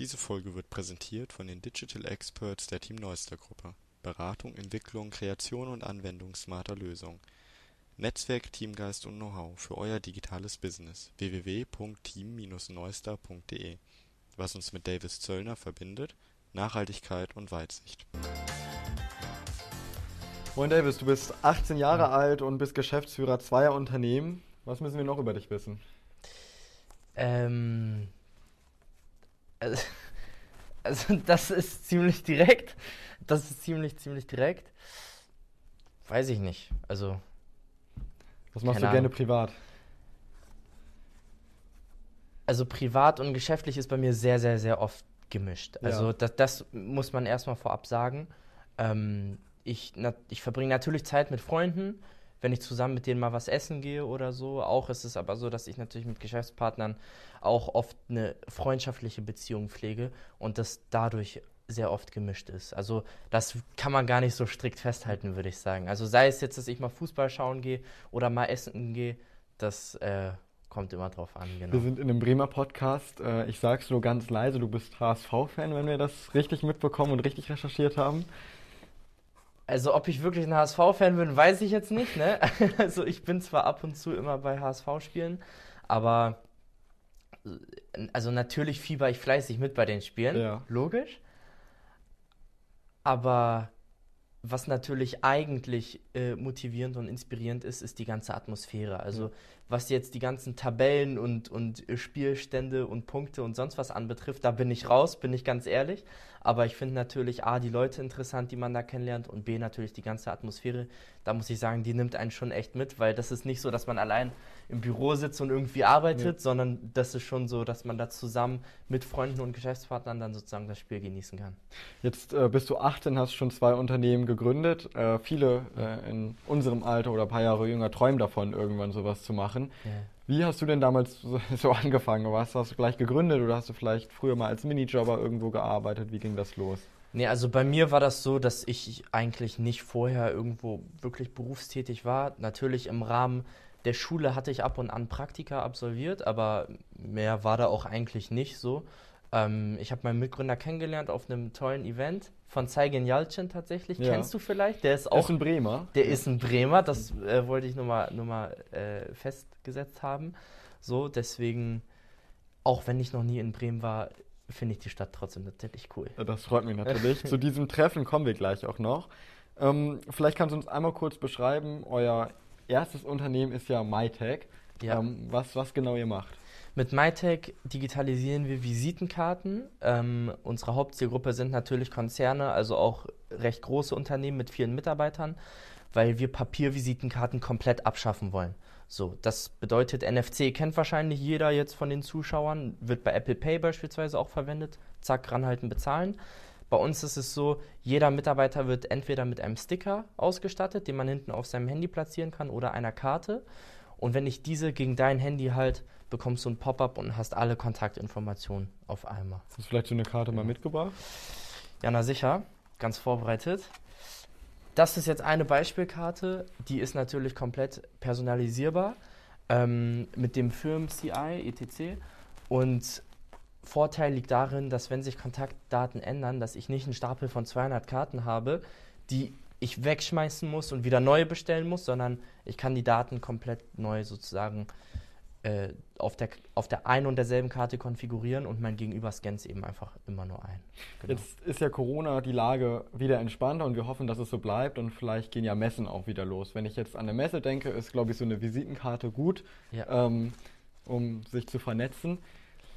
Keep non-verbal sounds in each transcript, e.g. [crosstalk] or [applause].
Diese Folge wird präsentiert von den Digital Experts der Team Neuster Gruppe. Beratung, Entwicklung, Kreation und Anwendung smarter Lösungen. Netzwerk, Teamgeist und Know-how für euer digitales Business. www.team-neuster.de Was uns mit Davis Zöllner verbindet? Nachhaltigkeit und Weitsicht. Moin Davis, du bist 18 Jahre alt und bist Geschäftsführer zweier Unternehmen. Was müssen wir noch über dich wissen? Ähm, also, [laughs] also das ist ziemlich direkt. Das ist ziemlich, ziemlich direkt. Weiß ich nicht. Also. Was machst du gerne Ahnung. privat? Also privat und geschäftlich ist bei mir sehr, sehr, sehr oft gemischt. Also ja. das, das muss man erstmal vorab sagen. Ähm, ich, na, ich verbringe natürlich Zeit mit Freunden, wenn ich zusammen mit denen mal was essen gehe oder so. Auch ist es aber so, dass ich natürlich mit Geschäftspartnern auch oft eine freundschaftliche Beziehung pflege und das dadurch sehr oft gemischt ist. Also das kann man gar nicht so strikt festhalten, würde ich sagen. Also sei es jetzt, dass ich mal Fußball schauen gehe oder mal essen gehe, das äh, kommt immer drauf an. Genau. Wir sind in einem Bremer Podcast. Äh, ich sag's nur ganz leise, du bist HSV-Fan, wenn wir das richtig mitbekommen und richtig recherchiert haben. Also ob ich wirklich ein HSV-Fan bin, weiß ich jetzt nicht. Ne? [laughs] Also ich bin zwar ab und zu immer bei HSV-Spielen, aber also natürlich fieber ich fleißig mit bei den Spielen, ja. logisch. Aber was natürlich eigentlich äh, motivierend und inspirierend ist, ist die ganze Atmosphäre. Also was jetzt die ganzen Tabellen und, und Spielstände und Punkte und sonst was anbetrifft, da bin ich raus, bin ich ganz ehrlich. Aber ich finde natürlich A, die Leute interessant, die man da kennenlernt und B, natürlich die ganze Atmosphäre. Da muss ich sagen, die nimmt einen schon echt mit, weil das ist nicht so, dass man allein im Büro sitzt und irgendwie arbeitet, ja. sondern das ist schon so, dass man da zusammen mit Freunden und Geschäftspartnern dann sozusagen das Spiel genießen kann. Jetzt äh, bist du 18, hast schon zwei Unternehmen gegründet. Äh, viele äh, in unserem Alter oder ein paar Jahre jünger träumen davon, irgendwann sowas zu machen. Ja. Wie hast du denn damals so, [laughs] so angefangen? Was hast du gleich gegründet oder hast du vielleicht früher mal als Minijobber irgendwo gearbeitet? Wie ging das los? Nee, also bei mir war das so, dass ich eigentlich nicht vorher irgendwo wirklich berufstätig war. Natürlich im Rahmen der Schule hatte ich ab und an Praktika absolviert, aber mehr war da auch eigentlich nicht so. Ähm, ich habe meinen Mitgründer kennengelernt auf einem tollen Event von Zeigen Jalcin tatsächlich. Ja. Kennst du vielleicht? Der ist auch. Ist ein Bremer. Der ja. ist ein Bremer, das äh, wollte ich nur mal, nur mal äh, festgesetzt haben. So, deswegen, auch wenn ich noch nie in Bremen war, finde ich die Stadt trotzdem natürlich cool. Das freut mich natürlich. [laughs] Zu diesem Treffen kommen wir gleich auch noch. Ähm, vielleicht kannst du uns einmal kurz beschreiben, euer erstes Unternehmen ist ja MyTech. Ja. Ähm, was, was genau ihr macht? Mit MyTech digitalisieren wir Visitenkarten. Ähm, unsere Hauptzielgruppe sind natürlich Konzerne, also auch recht große Unternehmen mit vielen Mitarbeitern, weil wir Papiervisitenkarten komplett abschaffen wollen. So, das bedeutet, NFC kennt wahrscheinlich jeder jetzt von den Zuschauern, wird bei Apple Pay beispielsweise auch verwendet. Zack, ranhalten, bezahlen. Bei uns ist es so, jeder Mitarbeiter wird entweder mit einem Sticker ausgestattet, den man hinten auf seinem Handy platzieren kann, oder einer Karte. Und wenn ich diese gegen dein Handy halt, bekommst du ein Pop-up und hast alle Kontaktinformationen auf einmal. Hast du vielleicht so eine Karte mal mitgebracht? Ja, na sicher. Ganz vorbereitet. Das ist jetzt eine Beispielkarte, die ist natürlich komplett personalisierbar ähm, mit dem Firmen CI, etc. Und Vorteil liegt darin, dass wenn sich Kontaktdaten ändern, dass ich nicht einen Stapel von 200 Karten habe, die ich wegschmeißen muss und wieder neue bestellen muss, sondern ich kann die Daten komplett neu sozusagen äh, auf, der, auf der einen und derselben Karte konfigurieren und mein Gegenüber scannt es eben einfach immer nur ein. Genau. Jetzt ist ja Corona die Lage wieder entspannter und wir hoffen, dass es so bleibt und vielleicht gehen ja Messen auch wieder los. Wenn ich jetzt an eine Messe denke, ist glaube ich so eine Visitenkarte gut, ja. ähm, um sich zu vernetzen.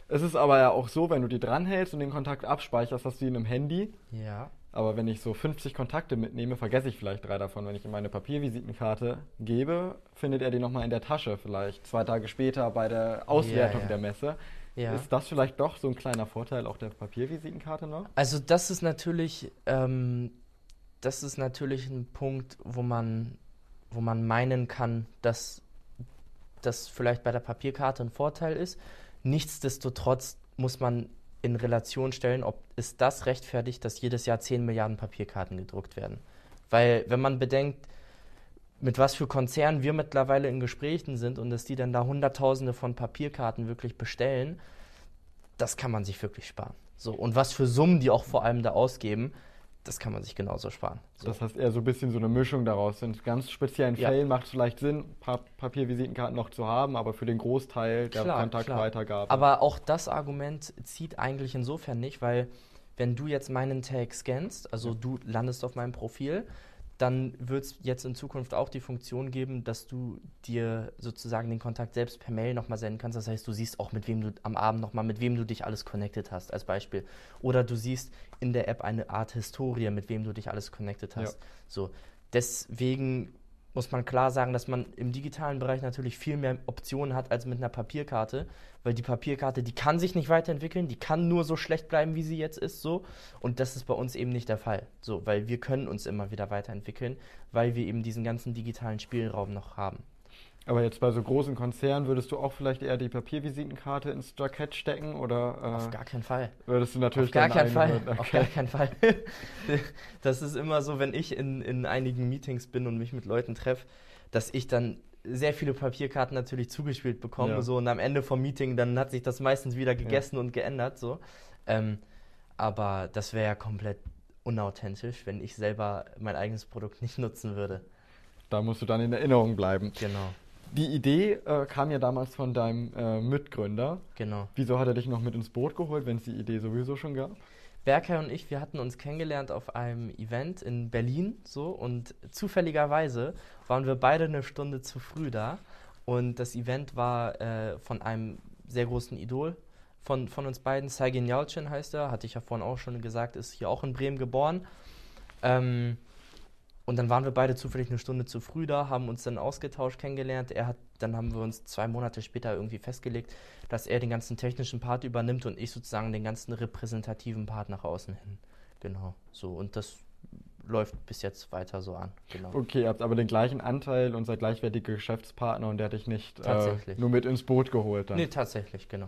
Es ist aber ja auch so, wenn du die dranhältst und den Kontakt abspeicherst, hast du ihn im Handy. Ja. Aber wenn ich so 50 Kontakte mitnehme, vergesse ich vielleicht drei davon. Wenn ich ihm meine Papiervisitenkarte gebe, findet er die nochmal in der Tasche, vielleicht zwei Tage später bei der Auswertung ja, ja. der Messe. Ja. Ist das vielleicht doch so ein kleiner Vorteil auch der Papiervisitenkarte noch? Also das ist natürlich, ähm, das ist natürlich ein Punkt, wo man, wo man meinen kann, dass das vielleicht bei der Papierkarte ein Vorteil ist. Nichtsdestotrotz muss man in Relation stellen, ob es das rechtfertigt, dass jedes Jahr 10 Milliarden Papierkarten gedruckt werden. Weil wenn man bedenkt, mit was für Konzernen wir mittlerweile in Gesprächen sind und dass die dann da Hunderttausende von Papierkarten wirklich bestellen, das kann man sich wirklich sparen. So, und was für Summen die auch vor allem da ausgeben, das kann man sich genauso sparen. So. Das heißt eher so ein bisschen so eine Mischung daraus. In ganz speziellen ja. Fällen macht es vielleicht Sinn, pa Papiervisitenkarten noch zu haben, aber für den Großteil der klar, Kontaktweitergabe. Aber auch das Argument zieht eigentlich insofern nicht, weil wenn du jetzt meinen Tag scannst, also ja. du landest auf meinem Profil, dann wird es jetzt in Zukunft auch die Funktion geben, dass du dir sozusagen den Kontakt selbst per Mail nochmal senden kannst. Das heißt, du siehst auch, mit wem du am Abend nochmal, mit wem du dich alles connected hast, als Beispiel. Oder du siehst in der App eine Art Historie, mit wem du dich alles connected hast. Ja. So. Deswegen muss man klar sagen, dass man im digitalen Bereich natürlich viel mehr Optionen hat als mit einer Papierkarte, weil die Papierkarte, die kann sich nicht weiterentwickeln, die kann nur so schlecht bleiben, wie sie jetzt ist, so. Und das ist bei uns eben nicht der Fall, so, weil wir können uns immer wieder weiterentwickeln, weil wir eben diesen ganzen digitalen Spielraum noch haben. Aber jetzt bei so großen Konzernen würdest du auch vielleicht eher die Papiervisitenkarte ins Jackett stecken oder? Äh, Auf gar keinen Fall. Würdest du natürlich Auf gar keinen Fall. Okay. Auf gar keinen Fall. [laughs] das ist immer so, wenn ich in, in einigen Meetings bin und mich mit Leuten treffe, dass ich dann sehr viele Papierkarten natürlich zugespielt bekomme. Ja. So, und am Ende vom Meeting, dann hat sich das meistens wieder gegessen ja. und geändert. So. Ähm, aber das wäre ja komplett unauthentisch, wenn ich selber mein eigenes Produkt nicht nutzen würde. Da musst du dann in Erinnerung bleiben. Genau. Die Idee äh, kam ja damals von deinem äh, Mitgründer. Genau. Wieso hat er dich noch mit ins Boot geholt, wenn es die Idee sowieso schon gab? Berkay und ich, wir hatten uns kennengelernt auf einem Event in Berlin so und zufälligerweise waren wir beide eine Stunde zu früh da und das Event war äh, von einem sehr großen Idol von, von uns beiden, Saigin Yalcin heißt er, hatte ich ja vorhin auch schon gesagt, ist hier auch in Bremen geboren. Ähm, und dann waren wir beide zufällig eine Stunde zu früh da, haben uns dann ausgetauscht, kennengelernt. Er hat, dann haben wir uns zwei Monate später irgendwie festgelegt, dass er den ganzen technischen Part übernimmt und ich sozusagen den ganzen repräsentativen Part nach außen hin. Genau. So. Und das läuft bis jetzt weiter so an. Genau. Okay, ihr habt aber den gleichen Anteil und seid gleichwertige Geschäftspartner und der hat dich nicht äh, nur mit ins Boot geholt. Dann. Nee, tatsächlich, genau.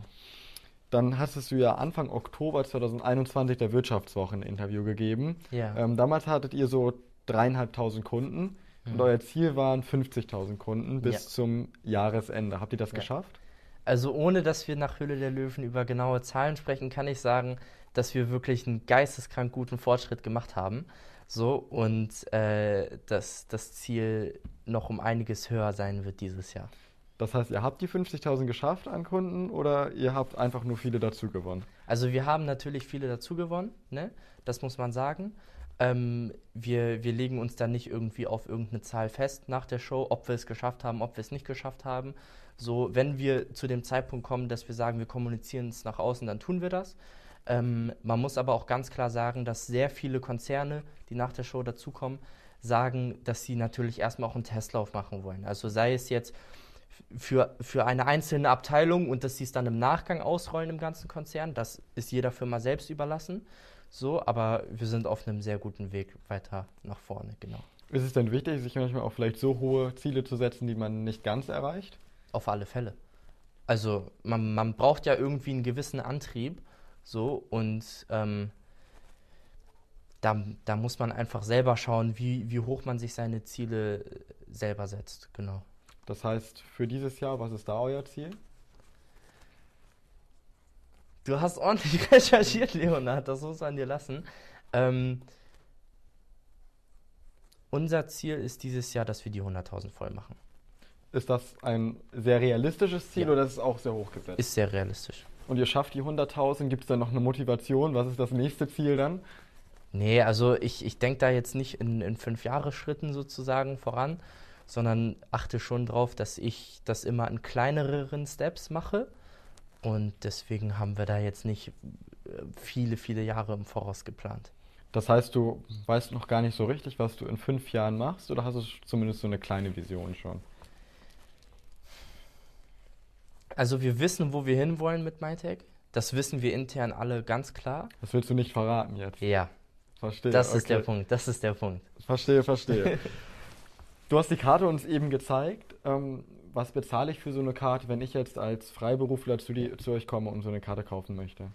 Dann hast du ja Anfang Oktober 2021 der Wirtschaftswoche ein Interview gegeben. Ja. Ähm, damals hattet ihr so dreieinhalbtausend Kunden mhm. und euer Ziel waren 50.000 Kunden bis ja. zum Jahresende. Habt ihr das ja. geschafft? Also ohne dass wir nach Höhle der Löwen über genaue Zahlen sprechen, kann ich sagen, dass wir wirklich einen geisteskrank guten Fortschritt gemacht haben. So und äh, dass das Ziel noch um einiges höher sein wird dieses Jahr. Das heißt, ihr habt die 50.000 geschafft an Kunden oder ihr habt einfach nur viele dazu gewonnen? Also wir haben natürlich viele dazu gewonnen, ne? das muss man sagen. Ähm, wir, wir legen uns dann nicht irgendwie auf irgendeine Zahl fest nach der Show, ob wir es geschafft haben, ob wir es nicht geschafft haben. So, wenn wir zu dem Zeitpunkt kommen, dass wir sagen, wir kommunizieren es nach außen, dann tun wir das. Ähm, man muss aber auch ganz klar sagen, dass sehr viele Konzerne, die nach der Show dazukommen, sagen, dass sie natürlich erstmal auch einen Testlauf machen wollen. Also sei es jetzt für, für eine einzelne Abteilung und dass sie es dann im Nachgang ausrollen im ganzen Konzern, das ist jeder Firma selbst überlassen. So, aber wir sind auf einem sehr guten Weg weiter nach vorne, genau. Ist es denn wichtig, sich manchmal auch vielleicht so hohe Ziele zu setzen, die man nicht ganz erreicht? Auf alle Fälle. Also man, man braucht ja irgendwie einen gewissen Antrieb, so und ähm, da, da muss man einfach selber schauen, wie, wie hoch man sich seine Ziele selber setzt, genau. Das heißt, für dieses Jahr, was ist da euer Ziel? Du hast ordentlich [laughs] recherchiert, Leonard, das muss man dir lassen. Ähm, unser Ziel ist dieses Jahr, dass wir die 100.000 voll machen. Ist das ein sehr realistisches Ziel ja. oder ist es auch sehr hoch gesetzt? Ist sehr realistisch. Und ihr schafft die 100.000, gibt es dann noch eine Motivation? Was ist das nächste Ziel dann? Nee, also ich, ich denke da jetzt nicht in, in fünf Jahre Schritten sozusagen voran, sondern achte schon darauf, dass ich das immer in kleineren Steps mache und deswegen haben wir da jetzt nicht äh, viele, viele Jahre im Voraus geplant. Das heißt, du weißt noch gar nicht so richtig, was du in fünf Jahren machst, oder hast du zumindest so eine kleine Vision schon? Also wir wissen, wo wir hinwollen mit MyTech. Das wissen wir intern alle ganz klar. Das willst du nicht verraten jetzt? Ja. Verstehe. Das okay. ist der Punkt. Das ist der Punkt. Verstehe, verstehe. [laughs] du hast die Karte uns eben gezeigt. Ähm, was bezahle ich für so eine Karte, wenn ich jetzt als Freiberufler zu, die, zu euch komme und so eine Karte kaufen möchte?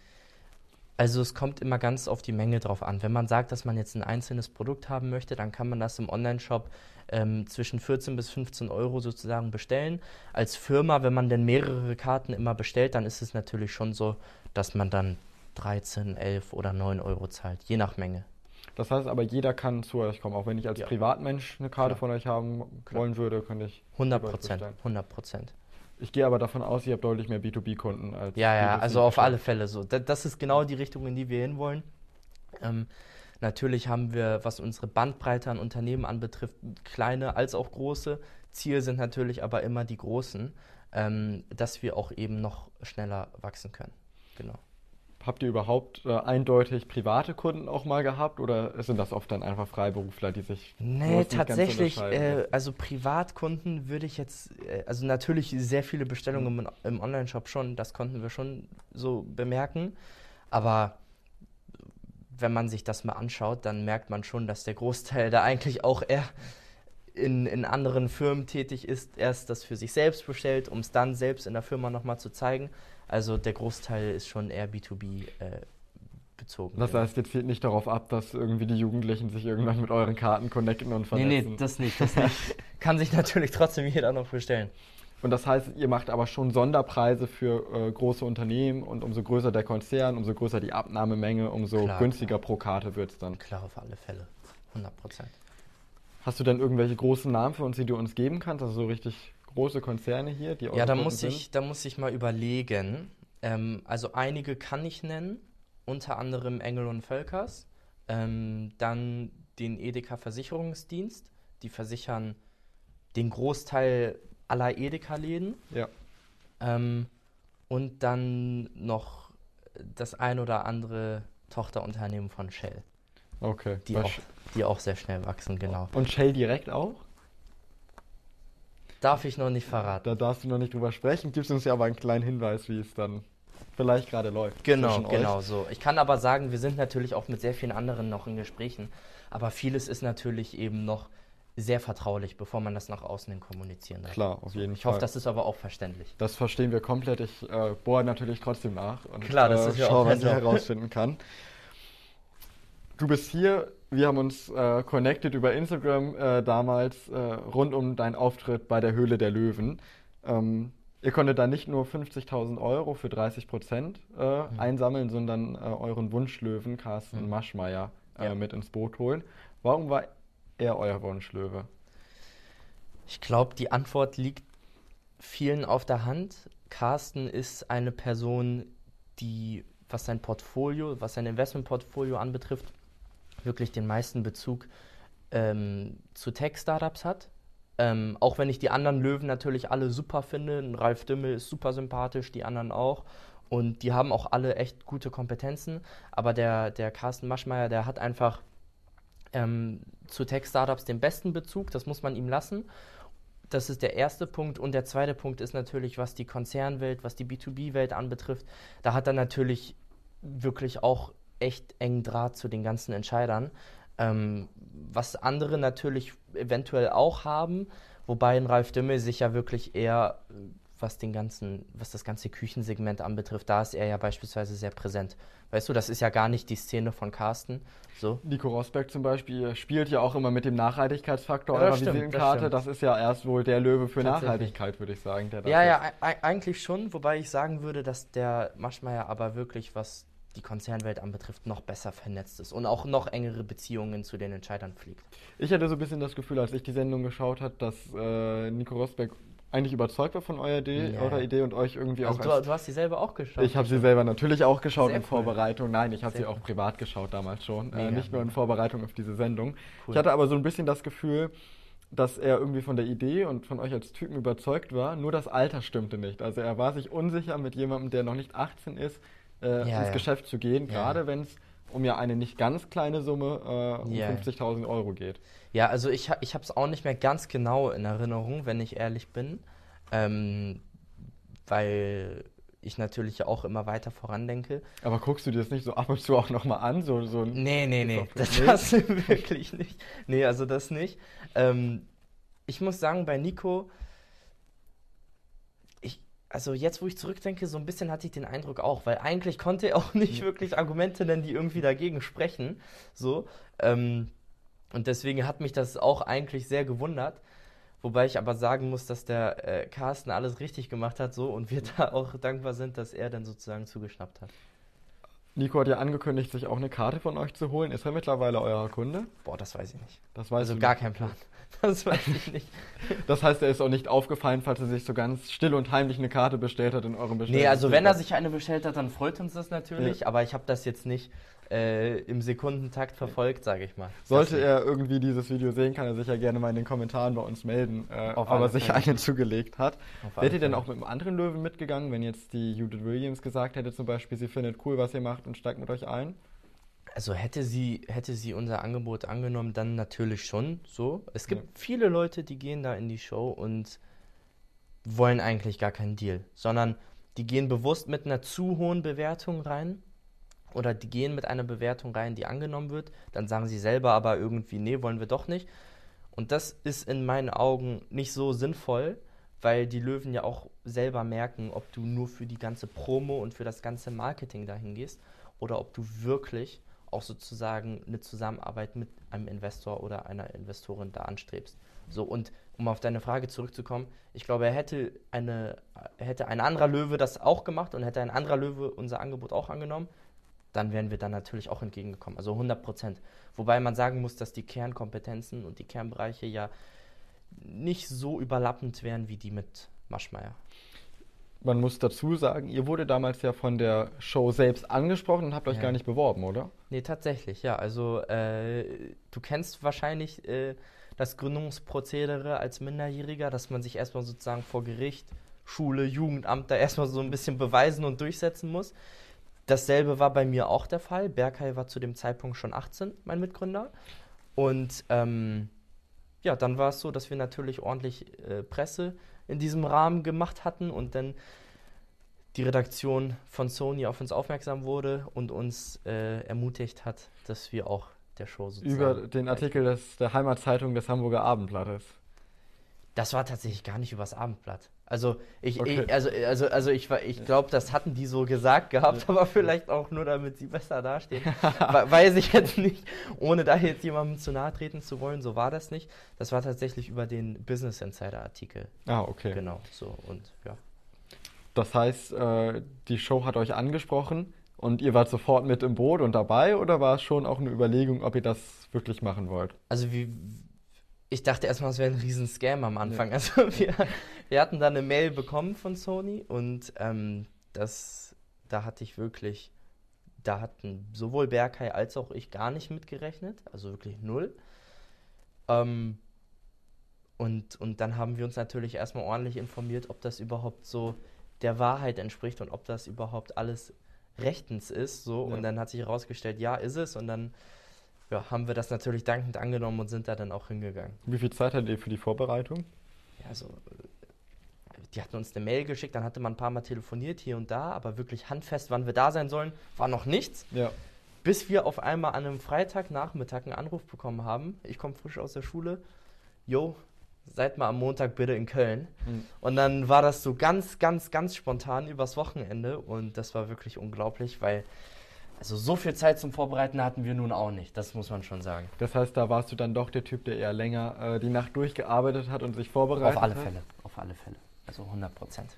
Also es kommt immer ganz auf die Menge drauf an. Wenn man sagt, dass man jetzt ein einzelnes Produkt haben möchte, dann kann man das im Online-Shop ähm, zwischen 14 bis 15 Euro sozusagen bestellen. Als Firma, wenn man denn mehrere Karten immer bestellt, dann ist es natürlich schon so, dass man dann 13, 11 oder 9 Euro zahlt, je nach Menge. Das heißt aber, jeder kann zu euch kommen. Auch wenn ich als ja. Privatmensch eine Karte Klar. von euch haben Klar. wollen würde, könnte ich. 100 Prozent. 100 Prozent. Ich gehe aber davon aus, ihr habt deutlich mehr B2B-Kunden als. Ja, ja, also auf alle Fälle so. Das ist genau die Richtung, in die wir hinwollen. Ähm, natürlich haben wir, was unsere Bandbreite an Unternehmen anbetrifft, kleine als auch große. Ziel sind natürlich aber immer die großen, ähm, dass wir auch eben noch schneller wachsen können. Genau. Habt ihr überhaupt äh, eindeutig private Kunden auch mal gehabt oder sind das oft dann einfach Freiberufler, die sich. Nee, tatsächlich, äh, also Privatkunden würde ich jetzt, äh, also natürlich sehr viele Bestellungen mhm. im, im Online-Shop schon, das konnten wir schon so bemerken, aber wenn man sich das mal anschaut, dann merkt man schon, dass der Großteil da eigentlich auch eher in, in anderen Firmen tätig ist, erst das für sich selbst bestellt, um es dann selbst in der Firma nochmal zu zeigen. Also der Großteil ist schon eher B2B äh, bezogen. Das heißt, jetzt fehlt nicht darauf ab, dass irgendwie die Jugendlichen sich irgendwann mit euren Karten connecten und vernetzen. Nee, nee, das nicht, das nicht. [laughs] Kann sich natürlich trotzdem jeder noch bestellen. Und das heißt, ihr macht aber schon Sonderpreise für äh, große Unternehmen und umso größer der Konzern, umso größer die Abnahmemenge, umso klar, günstiger klar. pro Karte wird es dann. Klar, auf alle Fälle. 100 Prozent. Hast du denn irgendwelche großen Namen für uns, die du uns geben kannst? Also so richtig große Konzerne hier, die Ja, da muss, ich, da muss ich mal überlegen. Ähm, also einige kann ich nennen, unter anderem Engel und Völkers. Ähm, dann den Edeka Versicherungsdienst. Die versichern den Großteil aller Edeka-Läden. Ja. Ähm, und dann noch das ein oder andere Tochterunternehmen von Shell. Okay. Die auch, die auch sehr schnell wachsen, genau. Und Shell direkt auch? Darf ich noch nicht verraten. Da darfst du noch nicht drüber sprechen. Gibst uns ja aber einen kleinen Hinweis, wie es dann vielleicht gerade läuft. Genau, genau euch. so. Ich kann aber sagen, wir sind natürlich auch mit sehr vielen anderen noch in Gesprächen. Aber vieles ist natürlich eben noch sehr vertraulich, bevor man das nach außen hin kommunizieren darf. Klar, auf jeden ich Fall. Ich hoffe, das ist aber auch verständlich. Das verstehen wir komplett. Ich äh, bohre natürlich trotzdem nach und Klar, das äh, ist ja schaue, was ich herausfinden kann. [laughs] Du bist hier, wir haben uns äh, connected über Instagram äh, damals äh, rund um deinen Auftritt bei der Höhle der Löwen. Ähm, ihr konntet da nicht nur 50.000 Euro für 30 Prozent äh, mhm. einsammeln, sondern euren Wunschlöwen, Carsten mhm. Maschmeyer, ja. mit ins Boot holen. Warum war er euer Wunschlöwe? Ich glaube, die Antwort liegt vielen auf der Hand. Carsten ist eine Person, die, was sein Portfolio, was sein Investmentportfolio anbetrifft, wirklich den meisten Bezug ähm, zu Tech-Startups hat. Ähm, auch wenn ich die anderen Löwen natürlich alle super finde. Ralf Dümmel ist super sympathisch, die anderen auch. Und die haben auch alle echt gute Kompetenzen. Aber der, der Carsten Maschmeyer, der hat einfach ähm, zu Tech-Startups den besten Bezug, das muss man ihm lassen. Das ist der erste Punkt. Und der zweite Punkt ist natürlich, was die Konzernwelt, was die B2B-Welt anbetrifft. Da hat er natürlich wirklich auch echt engen Draht zu den ganzen Entscheidern. Ähm, was andere natürlich eventuell auch haben, wobei ein Ralf Dümmel sich ja wirklich eher was den ganzen, was das ganze Küchensegment anbetrifft, da ist er ja beispielsweise sehr präsent. Weißt du, das ist ja gar nicht die Szene von Carsten. So. Nico Rosberg zum Beispiel spielt ja auch immer mit dem Nachhaltigkeitsfaktor ja, eurer stimmt, Visitenkarte. Das, das, ist ja erst wohl der Löwe für Nachhaltigkeit, würde ich sagen. ja, ja, eigentlich schon, wobei ich sagen würde, dass der Maschmeyer aber wirklich, was die Konzernwelt anbetrifft, noch besser vernetzt ist und auch noch engere Beziehungen zu den Entscheidern pflegt. Ich hatte so ein bisschen das Gefühl, als ich die Sendung geschaut habe, dass äh, Nico Rosberg eigentlich überzeugt war von eurer Idee, yeah. eurer Idee und euch irgendwie also auch. Du, du, hast sie selber auch geschaut. Ich habe sie selber natürlich auch geschaut Sehr in cool. Vorbereitung. Nein, ich habe sie auch privat geschaut damals schon. Äh, nicht nur in Vorbereitung auf diese Sendung. Cool. Ich hatte aber so ein bisschen das Gefühl, dass er irgendwie von der Idee und von euch als Typen überzeugt war, nur das Alter stimmte nicht. Also er war sich unsicher, mit jemandem, der noch nicht 18 ist, äh, ja, ins ja. Geschäft zu gehen, ja. gerade wenn es um ja eine nicht ganz kleine Summe äh, um 50.000 Euro geht. Ja, also ich, ich habe es auch nicht mehr ganz genau in Erinnerung, wenn ich ehrlich bin, ähm, weil ich natürlich auch immer weiter vorandenke. Aber guckst du dir das nicht so ab und zu auch nochmal an? So, so nee, nee, nee, das, das [laughs] wirklich nicht. Nee, also das nicht. Ähm, ich muss sagen, bei Nico, also jetzt, wo ich zurückdenke, so ein bisschen hatte ich den Eindruck auch, weil eigentlich konnte er auch nicht wirklich Argumente nennen, die irgendwie dagegen sprechen. So. Ähm, und deswegen hat mich das auch eigentlich sehr gewundert. Wobei ich aber sagen muss, dass der äh, Carsten alles richtig gemacht hat so und wir [laughs] da auch dankbar sind, dass er dann sozusagen zugeschnappt hat. Nico hat ja angekündigt, sich auch eine Karte von euch zu holen. Ist er mittlerweile euer Kunde? Boah, das weiß ich nicht. Das weiß also gar kein Plan. [laughs] Das weiß ich nicht. [laughs] Das heißt, er ist auch nicht aufgefallen, falls er sich so ganz still und heimlich eine Karte bestellt hat in eurem Bestellung. Nee, also wenn er sich eine bestellt hat, dann freut uns das natürlich. Ja. Aber ich habe das jetzt nicht äh, im Sekundentakt verfolgt, sage ich mal. Sollte er irgendwie dieses Video sehen, kann er sich ja gerne mal in den Kommentaren bei uns melden, äh, ob er sich eine zugelegt hat. Wärt ihr denn auch mit einem anderen Löwen mitgegangen, wenn jetzt die Judith Williams gesagt hätte zum Beispiel, sie findet cool, was ihr macht und steigt mit euch ein? Also hätte sie, hätte sie unser Angebot angenommen, dann natürlich schon so. Es gibt ja. viele Leute, die gehen da in die Show und wollen eigentlich gar keinen Deal, sondern die gehen bewusst mit einer zu hohen Bewertung rein oder die gehen mit einer Bewertung rein, die angenommen wird. Dann sagen sie selber aber irgendwie, nee, wollen wir doch nicht. Und das ist in meinen Augen nicht so sinnvoll, weil die Löwen ja auch selber merken, ob du nur für die ganze Promo und für das ganze Marketing dahin gehst oder ob du wirklich auch sozusagen eine Zusammenarbeit mit einem Investor oder einer Investorin da anstrebst. So, und um auf deine Frage zurückzukommen, ich glaube, er hätte, eine, hätte ein anderer Löwe das auch gemacht und hätte ein anderer Löwe unser Angebot auch angenommen, dann wären wir dann natürlich auch entgegengekommen. Also 100 Prozent. Wobei man sagen muss, dass die Kernkompetenzen und die Kernbereiche ja nicht so überlappend wären wie die mit Maschmeyer man muss dazu sagen, ihr wurde damals ja von der Show selbst angesprochen und habt euch ja. gar nicht beworben, oder? Nee, tatsächlich, ja. Also äh, du kennst wahrscheinlich äh, das Gründungsprozedere als Minderjähriger, dass man sich erstmal sozusagen vor Gericht, Schule, Jugendamt da erstmal so ein bisschen beweisen und durchsetzen muss. Dasselbe war bei mir auch der Fall. Berghai war zu dem Zeitpunkt schon 18, mein Mitgründer. Und ähm, ja, dann war es so, dass wir natürlich ordentlich äh, Presse in diesem Rahmen gemacht hatten und dann die Redaktion von Sony auf uns aufmerksam wurde und uns äh, ermutigt hat, dass wir auch der Show sozusagen. Über den Artikel des, der Heimatzeitung des Hamburger Abendblattes. Das war tatsächlich gar nicht übers Abendblatt. Also ich, okay. ich also, also, also ich, ich glaube, das hatten die so gesagt gehabt, aber vielleicht auch nur, damit sie besser dastehen. [laughs] Weiß ich jetzt nicht, ohne da jetzt jemandem zu nahe treten zu wollen, so war das nicht. Das war tatsächlich über den Business Insider Artikel. Ah, okay. Genau, so und ja. Das heißt, äh, die Show hat euch angesprochen und ihr wart sofort mit im Boot und dabei oder war es schon auch eine Überlegung, ob ihr das wirklich machen wollt? Also wie, ich dachte erstmal, es wäre ein riesen Scam am Anfang. Ja. Also wir, wir hatten da eine Mail bekommen von Sony und ähm, das, da hatte ich wirklich, da hatten sowohl Berghai als auch ich gar nicht mitgerechnet, also wirklich null. Ähm, und, und dann haben wir uns natürlich erstmal ordentlich informiert, ob das überhaupt so der Wahrheit entspricht und ob das überhaupt alles rechtens ist. So. Ja. Und dann hat sich herausgestellt, ja, ist es. Und dann ja, haben wir das natürlich dankend angenommen und sind da dann auch hingegangen. Wie viel Zeit hattet ihr für die Vorbereitung? Ja, also äh, die hatten uns eine Mail geschickt, dann hatte man ein paar Mal telefoniert hier und da, aber wirklich handfest, wann wir da sein sollen, war noch nichts. Ja. Bis wir auf einmal an einem Freitagnachmittag einen Anruf bekommen haben. Ich komme frisch aus der Schule. Jo, seid mal am Montag bitte in Köln. Mhm. Und dann war das so ganz, ganz, ganz spontan übers Wochenende und das war wirklich unglaublich, weil also so viel Zeit zum Vorbereiten hatten wir nun auch nicht, das muss man schon sagen. Das heißt, da warst du dann doch der Typ, der eher länger äh, die Nacht durchgearbeitet hat und sich vorbereitet hat? Auf alle hat? Fälle, auf alle Fälle. Also 100 Prozent.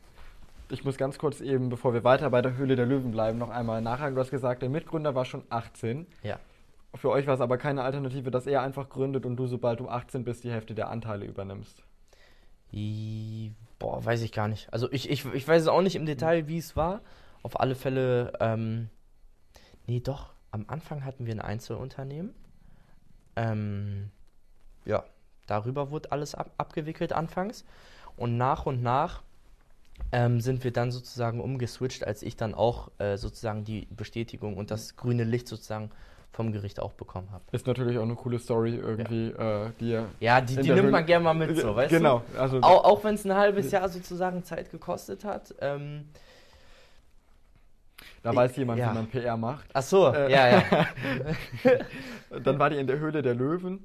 Ich muss ganz kurz eben, bevor wir weiter bei der Höhle der Löwen bleiben, noch einmal nachhaken. Du hast gesagt, der Mitgründer war schon 18. Ja. Für euch war es aber keine Alternative, dass er einfach gründet und du, sobald du 18 bist, die Hälfte der Anteile übernimmst. I, boah, weiß ich gar nicht. Also ich, ich, ich weiß es auch nicht im Detail, wie es war. Auf alle Fälle ähm, Nee, doch. Am Anfang hatten wir ein Einzelunternehmen. Ähm, ja, darüber wurde alles ab abgewickelt anfangs. Und nach und nach ähm, sind wir dann sozusagen umgeswitcht, als ich dann auch äh, sozusagen die Bestätigung und das grüne Licht sozusagen vom Gericht auch bekommen habe. Ist natürlich auch eine coole Story irgendwie, ja. äh, die Ja, die, die nimmt man gerne mal mit, so, weißt genau, du? Genau. Also auch, auch wenn es ein halbes Jahr sozusagen Zeit gekostet hat. Ähm, da weiß jemand, ja. wie man PR macht. Ach so, äh, ja, ja. [laughs] dann war die in der Höhle der Löwen.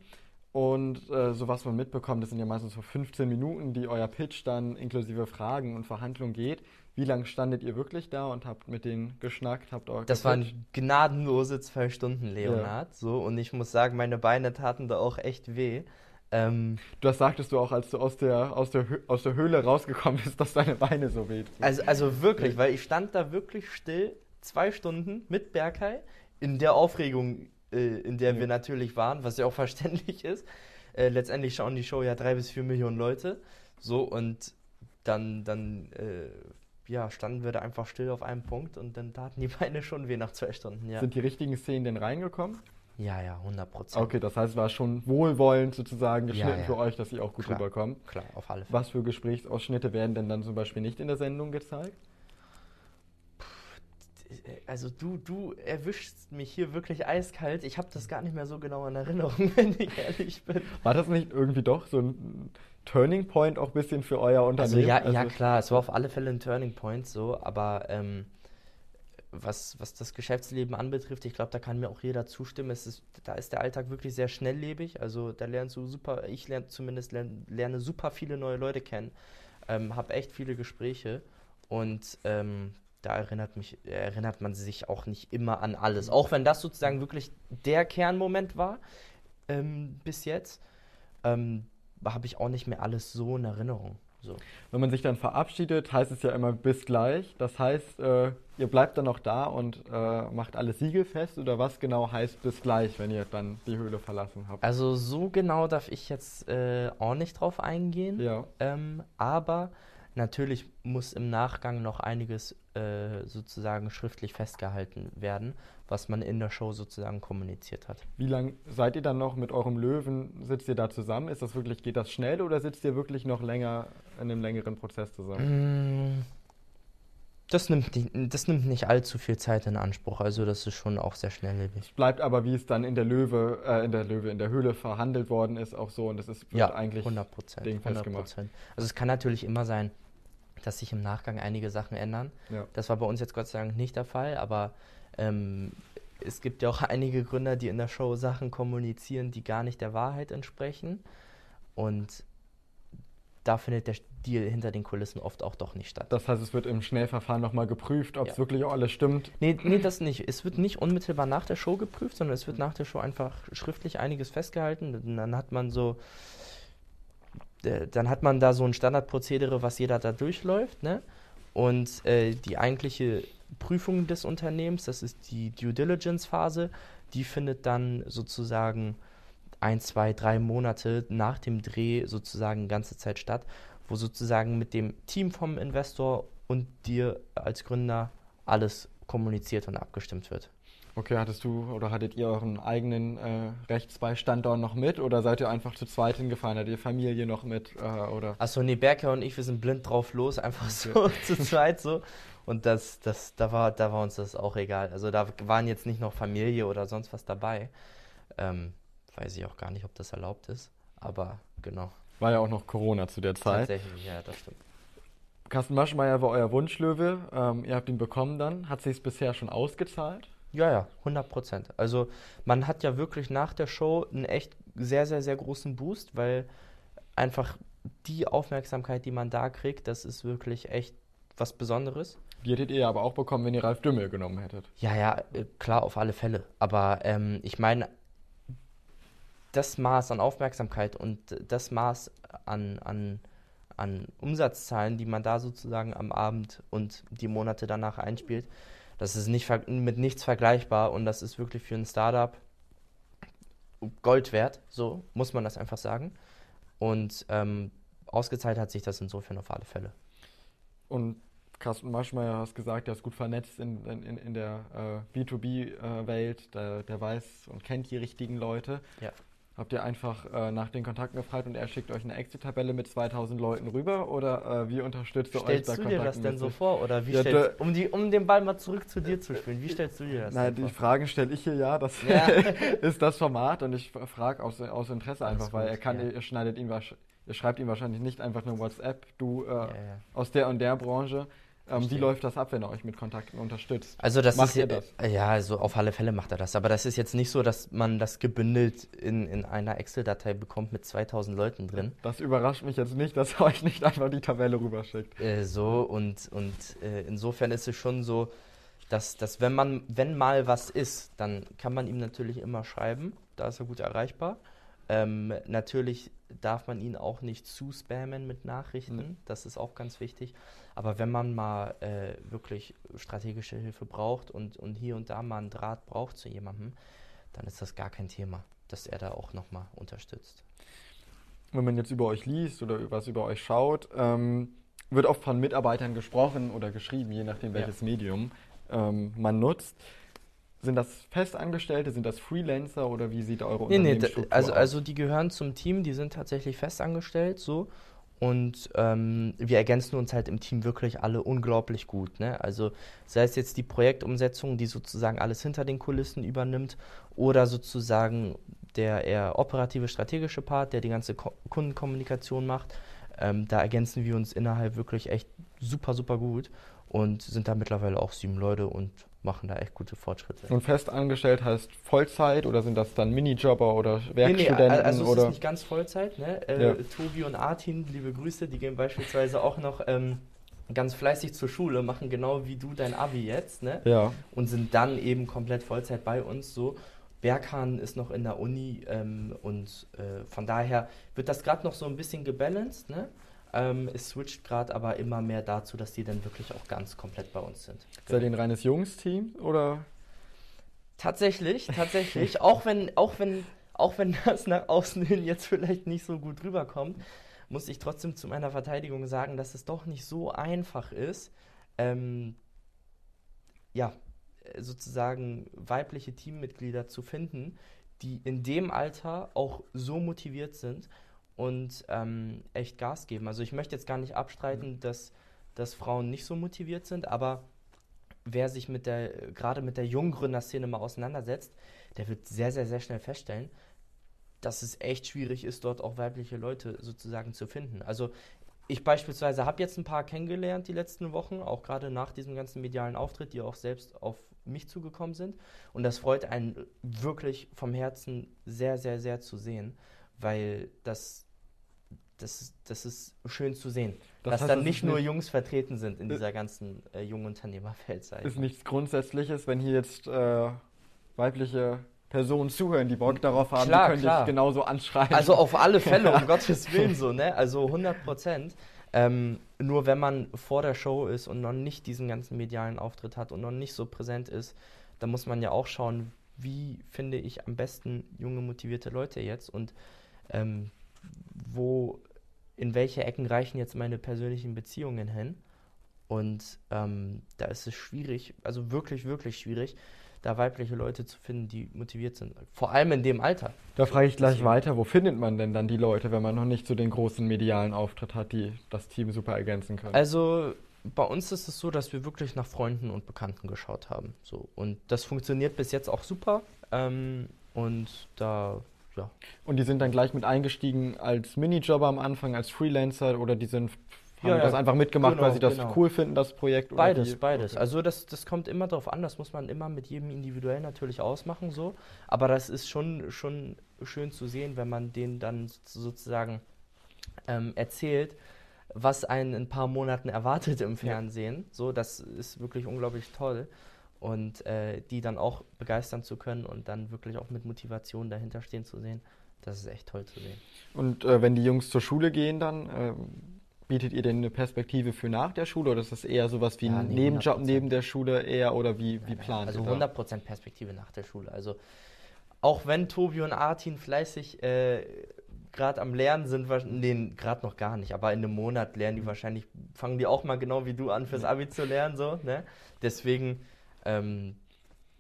Und äh, so was man mitbekommt, das sind ja meistens so 15 Minuten, die euer Pitch dann inklusive Fragen und Verhandlungen geht. Wie lange standet ihr wirklich da und habt mit denen geschnackt? Habt euch das waren gnadenlose zwei Stunden, Leonhard. Ja. So, und ich muss sagen, meine Beine taten da auch echt weh. Ähm, das sagtest du auch, als du aus der, aus, der, aus der Höhle rausgekommen bist, [laughs] dass deine Beine so weh tun. Also, also wirklich, weil ich stand da wirklich still zwei Stunden mit Berkay in der Aufregung, äh, in der ja. wir natürlich waren, was ja auch [laughs] verständlich ist. Äh, letztendlich schauen die Show ja drei bis vier Millionen Leute. So und dann, dann äh, ja, standen wir da einfach still auf einem Punkt und dann taten die [laughs] Beine schon weh nach zwei Stunden. Ja. Sind die richtigen Szenen denn reingekommen? Ja, ja, 100 Prozent. Okay, das heißt, es war schon wohlwollend sozusagen geschnitten ja, ja. für euch, dass sie auch gut klar, rüberkommen. Klar, auf alle Fälle. Was für Gesprächsausschnitte werden denn dann zum Beispiel nicht in der Sendung gezeigt? Also du, du erwischst mich hier wirklich eiskalt. Ich habe das gar nicht mehr so genau in Erinnerung, [laughs] wenn ich ehrlich bin. War das nicht irgendwie doch so ein Turning Point auch ein bisschen für euer Unternehmen? Also ja, also ja klar, es war auf alle Fälle ein Turning Point so, aber ähm, was, was das Geschäftsleben anbetrifft, ich glaube, da kann mir auch jeder zustimmen. Es ist, da ist der Alltag wirklich sehr schnelllebig. Also da lernst du super, ich lerne zumindest lerne, lerne super viele neue Leute kennen, ähm, habe echt viele Gespräche und ähm, da erinnert, mich, erinnert man sich auch nicht immer an alles. Auch wenn das sozusagen wirklich der Kernmoment war ähm, bis jetzt, ähm, habe ich auch nicht mehr alles so in Erinnerung. So. Wenn man sich dann verabschiedet, heißt es ja immer bis gleich. Das heißt, äh, ihr bleibt dann noch da und äh, macht alles siegelfest oder was genau heißt bis gleich, wenn ihr dann die Höhle verlassen habt? Also so genau darf ich jetzt äh, auch nicht drauf eingehen. Ja. Ähm, aber Natürlich muss im Nachgang noch einiges äh, sozusagen schriftlich festgehalten werden, was man in der Show sozusagen kommuniziert hat. Wie lange seid ihr dann noch mit eurem Löwen? Sitzt ihr da zusammen? Ist das wirklich, geht das schnell oder sitzt ihr wirklich noch länger in einem längeren Prozess zusammen? Mm, das nimmt, nicht, das nimmt nicht allzu viel Zeit in Anspruch, also das ist schon auch sehr schnelllebig. Es bleibt aber, wie es dann in der Löwe, äh, in der Löwe, in der Höhle verhandelt worden ist, auch so und das ist ja, eigentlich 100 Prozent. Also es kann natürlich immer sein, dass sich im Nachgang einige Sachen ändern. Ja. Das war bei uns jetzt Gott sei Dank nicht der Fall, aber ähm, es gibt ja auch [laughs] einige Gründer, die in der Show Sachen kommunizieren, die gar nicht der Wahrheit entsprechen. Und da findet der Deal hinter den Kulissen oft auch doch nicht statt. Das heißt, es wird im Schnellverfahren nochmal geprüft, ob es ja. wirklich auch alles stimmt? Nee, nee, das nicht. Es wird nicht unmittelbar nach der Show geprüft, sondern es wird nach der Show einfach schriftlich einiges festgehalten. Und dann hat man so dann hat man da so ein Standardprozedere, was jeder da durchläuft. Ne? Und äh, die eigentliche Prüfung des Unternehmens, das ist die Due Diligence-Phase, die findet dann sozusagen ein, zwei, drei Monate nach dem Dreh sozusagen ganze Zeit statt, wo sozusagen mit dem Team vom Investor und dir als Gründer alles kommuniziert und abgestimmt wird. Okay, hattest du oder hattet ihr euren eigenen äh, Rechtsbeistand da noch mit oder seid ihr einfach zu zweit hingefahren? Hattet ihr Familie noch mit? Äh, oder? Achso, nee, Berker und ich, wir sind blind drauf los, [laughs] einfach so [laughs] zu zweit so. Und das, das, da, war, da war uns das auch egal. Also da waren jetzt nicht noch Familie oder sonst was dabei. Ähm, weiß ich auch gar nicht, ob das erlaubt ist, aber genau. War ja auch noch Corona zu der Zeit. Tatsächlich, ja, das stimmt. Carsten Maschmeyer war euer Wunschlöwe. Ähm, ihr habt ihn bekommen dann. Hat sich bisher schon ausgezahlt? Ja, ja, 100 Prozent. Also man hat ja wirklich nach der Show einen echt sehr, sehr, sehr großen Boost, weil einfach die Aufmerksamkeit, die man da kriegt, das ist wirklich echt was Besonderes. Die hättet ihr aber auch bekommen, wenn ihr Ralf Dümmel genommen hättet. Ja, ja, äh, klar, auf alle Fälle. Aber ähm, ich meine, das Maß an Aufmerksamkeit und das Maß an, an, an Umsatzzahlen, die man da sozusagen am Abend und die Monate danach einspielt, das ist nicht mit nichts vergleichbar und das ist wirklich für ein Startup Gold wert, so muss man das einfach sagen. Und ähm, ausgezahlt hat sich das insofern auf alle Fälle. Und Carsten Maschmeyer hast gesagt, der ist gut vernetzt in, in, in der äh, B2B-Welt, äh, der, der weiß und kennt die richtigen Leute. Ja habt ihr einfach äh, nach den Kontakten gefragt und er schickt euch eine Exit-Tabelle mit 2000 Leuten rüber oder äh, wie unterstützt ihr euch da Stellst du dir das denn so vor oder wie ja, stellst, um, die, um den Ball mal zurück zu dir zu spielen, wie stellst du dir das Nein, die? Fragen stelle ich hier ja, das ja. [laughs] ist das Format und ich frage aus, aus Interesse Alles einfach, weil er kann, ja. ihr, schneidet ihn ihr schreibt ihm wahrscheinlich nicht einfach nur WhatsApp, du äh, ja, aus der und der Branche, ähm, wie läuft das ab, wenn er euch mit Kontakten unterstützt? Also das macht ist, das? Ja, also auf alle Fälle macht er das. Aber das ist jetzt nicht so, dass man das gebündelt in, in einer Excel-Datei bekommt mit 2000 Leuten drin. Das überrascht mich jetzt nicht, dass er [laughs] euch nicht einfach die Tabelle rüberschickt. Äh, so und, und äh, insofern ist es schon so, dass, dass wenn man, wenn mal was ist, dann kann man ihm natürlich immer schreiben. Da ist er gut erreichbar. Ähm, natürlich darf man ihn auch nicht zu spammen mit Nachrichten, mhm. das ist auch ganz wichtig. Aber wenn man mal äh, wirklich strategische Hilfe braucht und, und hier und da mal einen Draht braucht zu jemandem, dann ist das gar kein Thema, dass er da auch nochmal unterstützt. Wenn man jetzt über euch liest oder was über euch schaut, ähm, wird oft von Mitarbeitern gesprochen oder geschrieben, je nachdem welches ja. Medium ähm, man nutzt. Sind das Festangestellte, sind das Freelancer oder wie sieht eure nee, Unternehmensstruktur nee, also, aus? Also die gehören zum Team, die sind tatsächlich festangestellt so und ähm, wir ergänzen uns halt im Team wirklich alle unglaublich gut. Ne? Also sei es jetzt die Projektumsetzung, die sozusagen alles hinter den Kulissen übernimmt, oder sozusagen der eher operative, strategische Part, der die ganze Ko Kundenkommunikation macht. Ähm, da ergänzen wir uns innerhalb wirklich echt super, super gut und sind da mittlerweile auch sieben Leute und machen da echt gute Fortschritte. Und fest angestellt heißt Vollzeit oder sind das dann Minijobber oder Werkstudenten? Nee, nee, also es oder? ist nicht ganz Vollzeit. Ne? Äh, ja. Tobi und Artin, liebe Grüße, die gehen beispielsweise auch noch ähm, ganz fleißig zur Schule, machen genau wie du dein Abi jetzt ne? ja. und sind dann eben komplett Vollzeit bei uns so. Berghahn ist noch in der Uni ähm, und äh, von daher wird das gerade noch so ein bisschen gebalanced. Ne? Ähm, es switcht gerade aber immer mehr dazu, dass die dann wirklich auch ganz komplett bei uns sind. Seid ihr ein reines Jungs-Team oder? Tatsächlich, tatsächlich. [laughs] auch wenn, auch wenn, auch wenn das nach außen hin jetzt vielleicht nicht so gut rüberkommt, muss ich trotzdem zu meiner Verteidigung sagen, dass es doch nicht so einfach ist, ähm, ja, sozusagen weibliche Teammitglieder zu finden, die in dem Alter auch so motiviert sind und ähm, echt Gas geben. Also ich möchte jetzt gar nicht abstreiten, mhm. dass, dass Frauen nicht so motiviert sind, aber wer sich mit der, gerade mit der Junggründerszene mal auseinandersetzt, der wird sehr, sehr, sehr schnell feststellen, dass es echt schwierig ist, dort auch weibliche Leute sozusagen zu finden. Also ich beispielsweise habe jetzt ein paar kennengelernt die letzten Wochen, auch gerade nach diesem ganzen medialen Auftritt, die auch selbst auf mich zugekommen sind. Und das freut einen wirklich vom Herzen sehr, sehr, sehr zu sehen, weil das das, das ist schön zu sehen. Das dass dann nicht nur nicht Jungs vertreten sind in dieser ganzen äh, jungen Unternehmerwelt. Ist nichts Grundsätzliches, wenn hier jetzt äh, weibliche Personen zuhören, die Bock darauf haben, klar, die können klar. dich genauso anschreiben. Also auf alle [laughs] Fälle, um Gottes Willen so, ne? Also 100 Prozent. Ähm, nur wenn man vor der Show ist und noch nicht diesen ganzen medialen Auftritt hat und noch nicht so präsent ist, dann muss man ja auch schauen, wie finde ich am besten junge, motivierte Leute jetzt und ähm, wo in welche Ecken reichen jetzt meine persönlichen Beziehungen hin. Und ähm, da ist es schwierig, also wirklich, wirklich schwierig, da weibliche Leute zu finden, die motiviert sind. Vor allem in dem Alter. Da frage ich gleich Deswegen. weiter, wo findet man denn dann die Leute, wenn man noch nicht so den großen medialen Auftritt hat, die das Team super ergänzen können? Also bei uns ist es so, dass wir wirklich nach Freunden und Bekannten geschaut haben. So. Und das funktioniert bis jetzt auch super. Ähm, und da ja. Und die sind dann gleich mit eingestiegen als Minijobber am Anfang, als Freelancer oder die sind haben ja, das einfach mitgemacht, genau, weil sie das genau. cool finden, das Projekt? Beides, beides. Okay. Also das, das kommt immer darauf an, das muss man immer mit jedem individuell natürlich ausmachen so. Aber das ist schon, schon schön zu sehen, wenn man denen dann sozusagen ähm, erzählt, was einen in ein paar Monaten erwartet im Fernsehen. Ja. So, das ist wirklich unglaublich toll und äh, die dann auch begeistern zu können und dann wirklich auch mit Motivation dahinter stehen zu sehen, das ist echt toll zu sehen. Und äh, wenn die Jungs zur Schule gehen, dann äh, bietet ihr denn eine Perspektive für nach der Schule oder ist das eher sowas wie ja, ein nee, Nebenjob 100%. neben der Schule eher oder wie, wie plant Also 100% Perspektive nach der Schule. Also auch wenn Tobi und Artin fleißig äh, gerade am Lernen sind, nee, gerade noch gar nicht, aber in einem Monat lernen die mhm. wahrscheinlich, fangen die auch mal genau wie du an fürs Abi zu lernen, so, ne? Deswegen ähm,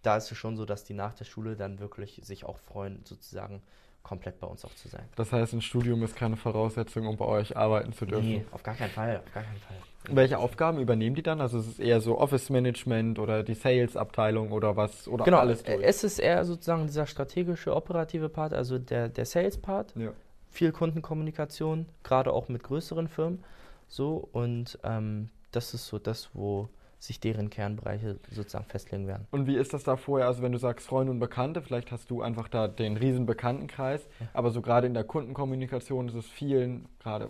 da ist es schon so, dass die nach der Schule dann wirklich sich auch freuen, sozusagen komplett bei uns auch zu sein. Das heißt, ein Studium ist keine Voraussetzung, um bei euch arbeiten zu dürfen? Nee, auf gar keinen Fall, auf gar keinen Fall. Welche Aufgaben übernehmen die dann? Also ist es eher so Office Management oder die Sales-Abteilung oder was? Oder genau, alles durch? es ist eher sozusagen dieser strategische, operative Part, also der, der Sales-Part. Ja. Viel Kundenkommunikation, gerade auch mit größeren Firmen. So, und ähm, das ist so das, wo sich deren Kernbereiche sozusagen festlegen werden. Und wie ist das da vorher? Also wenn du sagst Freunde und Bekannte, vielleicht hast du einfach da den riesen Bekanntenkreis, ja. aber so gerade in der Kundenkommunikation ist es vielen gerade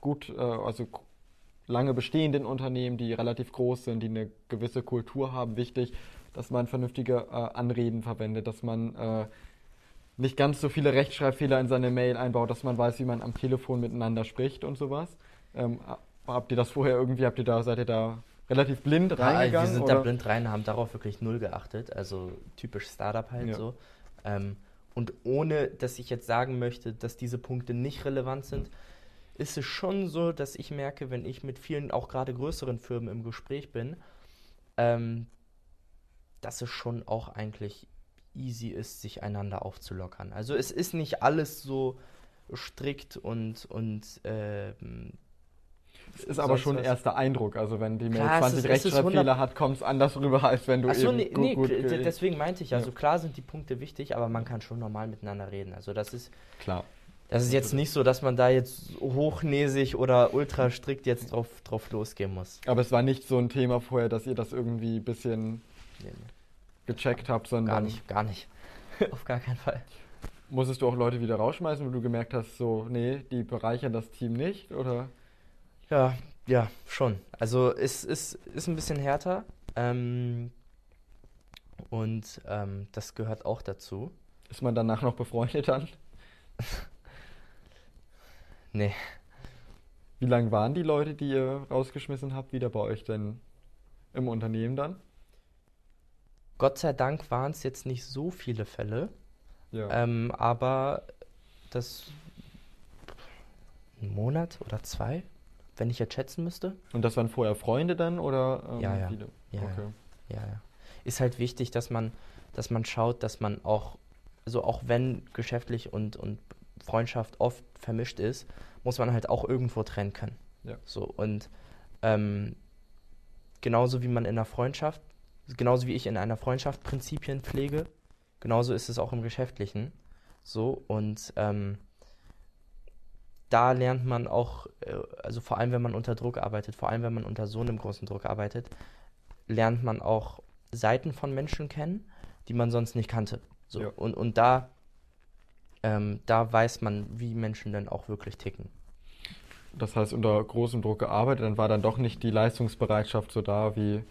gut, äh, also lange bestehenden Unternehmen, die relativ groß sind, die eine gewisse Kultur haben, wichtig, dass man vernünftige äh, Anreden verwendet, dass man äh, nicht ganz so viele Rechtschreibfehler in seine Mail einbaut, dass man weiß, wie man am Telefon miteinander spricht und sowas. Ähm, habt ihr das vorher irgendwie, habt ihr da, seid ihr da relativ blind ja, reingegangen? Wir sind oder? da blind rein, haben darauf wirklich null geachtet. Also typisch Startup halt ja. so. Ähm, und ohne, dass ich jetzt sagen möchte, dass diese Punkte nicht relevant sind, ist es schon so, dass ich merke, wenn ich mit vielen, auch gerade größeren Firmen im Gespräch bin, ähm, dass es schon auch eigentlich easy ist, sich einander aufzulockern. Also es ist nicht alles so strikt und, und ähm, ist aber schon ein erster Eindruck. Also wenn die Mail klar, 20 ist, Rechtschreibfehler hat, kommt es anders rüber, als wenn du Achso, eben nee, gut, nee, gut, deswegen meinte ich, also ja. klar sind die Punkte wichtig, aber man kann schon normal miteinander reden. Also das ist klar. Das ist jetzt nicht so, dass man da jetzt hochnäsig oder ultra strikt jetzt drauf, drauf losgehen muss. Aber es war nicht so ein Thema vorher, dass ihr das irgendwie ein bisschen nee, nee. gecheckt habt, sondern. Gar nicht, gar nicht. [laughs] Auf gar keinen Fall. Musstest du auch Leute wieder rausschmeißen, wo du gemerkt hast, so, nee, die bereichern das Team nicht, oder? Ja, ja, schon. Also es ist, ist ein bisschen härter. Ähm, und ähm, das gehört auch dazu. Ist man danach noch befreundet dann? [laughs] nee. Wie lange waren die Leute, die ihr rausgeschmissen habt, wieder bei euch denn im Unternehmen dann? Gott sei Dank waren es jetzt nicht so viele Fälle. Ja. Ähm, aber das ein Monat oder zwei wenn ich jetzt schätzen müsste. Und das waren vorher Freunde dann oder ähm, ja, ja. Viele? Ja, okay. ja, ja. Ist halt wichtig, dass man, dass man schaut, dass man auch, also auch wenn geschäftlich und, und Freundschaft oft vermischt ist, muss man halt auch irgendwo trennen können. Ja. So und ähm, genauso wie man in einer Freundschaft, genauso wie ich in einer Freundschaft Prinzipien pflege, genauso ist es auch im Geschäftlichen. So und ähm, da lernt man auch, äh, also vor allem wenn man unter Druck arbeitet, vor allem wenn man unter so einem großen Druck arbeitet, lernt man auch Seiten von Menschen kennen, die man sonst nicht kannte. So. Ja. Und, und da, ähm, da weiß man, wie Menschen dann auch wirklich ticken. Das heißt, unter großem Druck gearbeitet, dann war dann doch nicht die Leistungsbereitschaft so da wie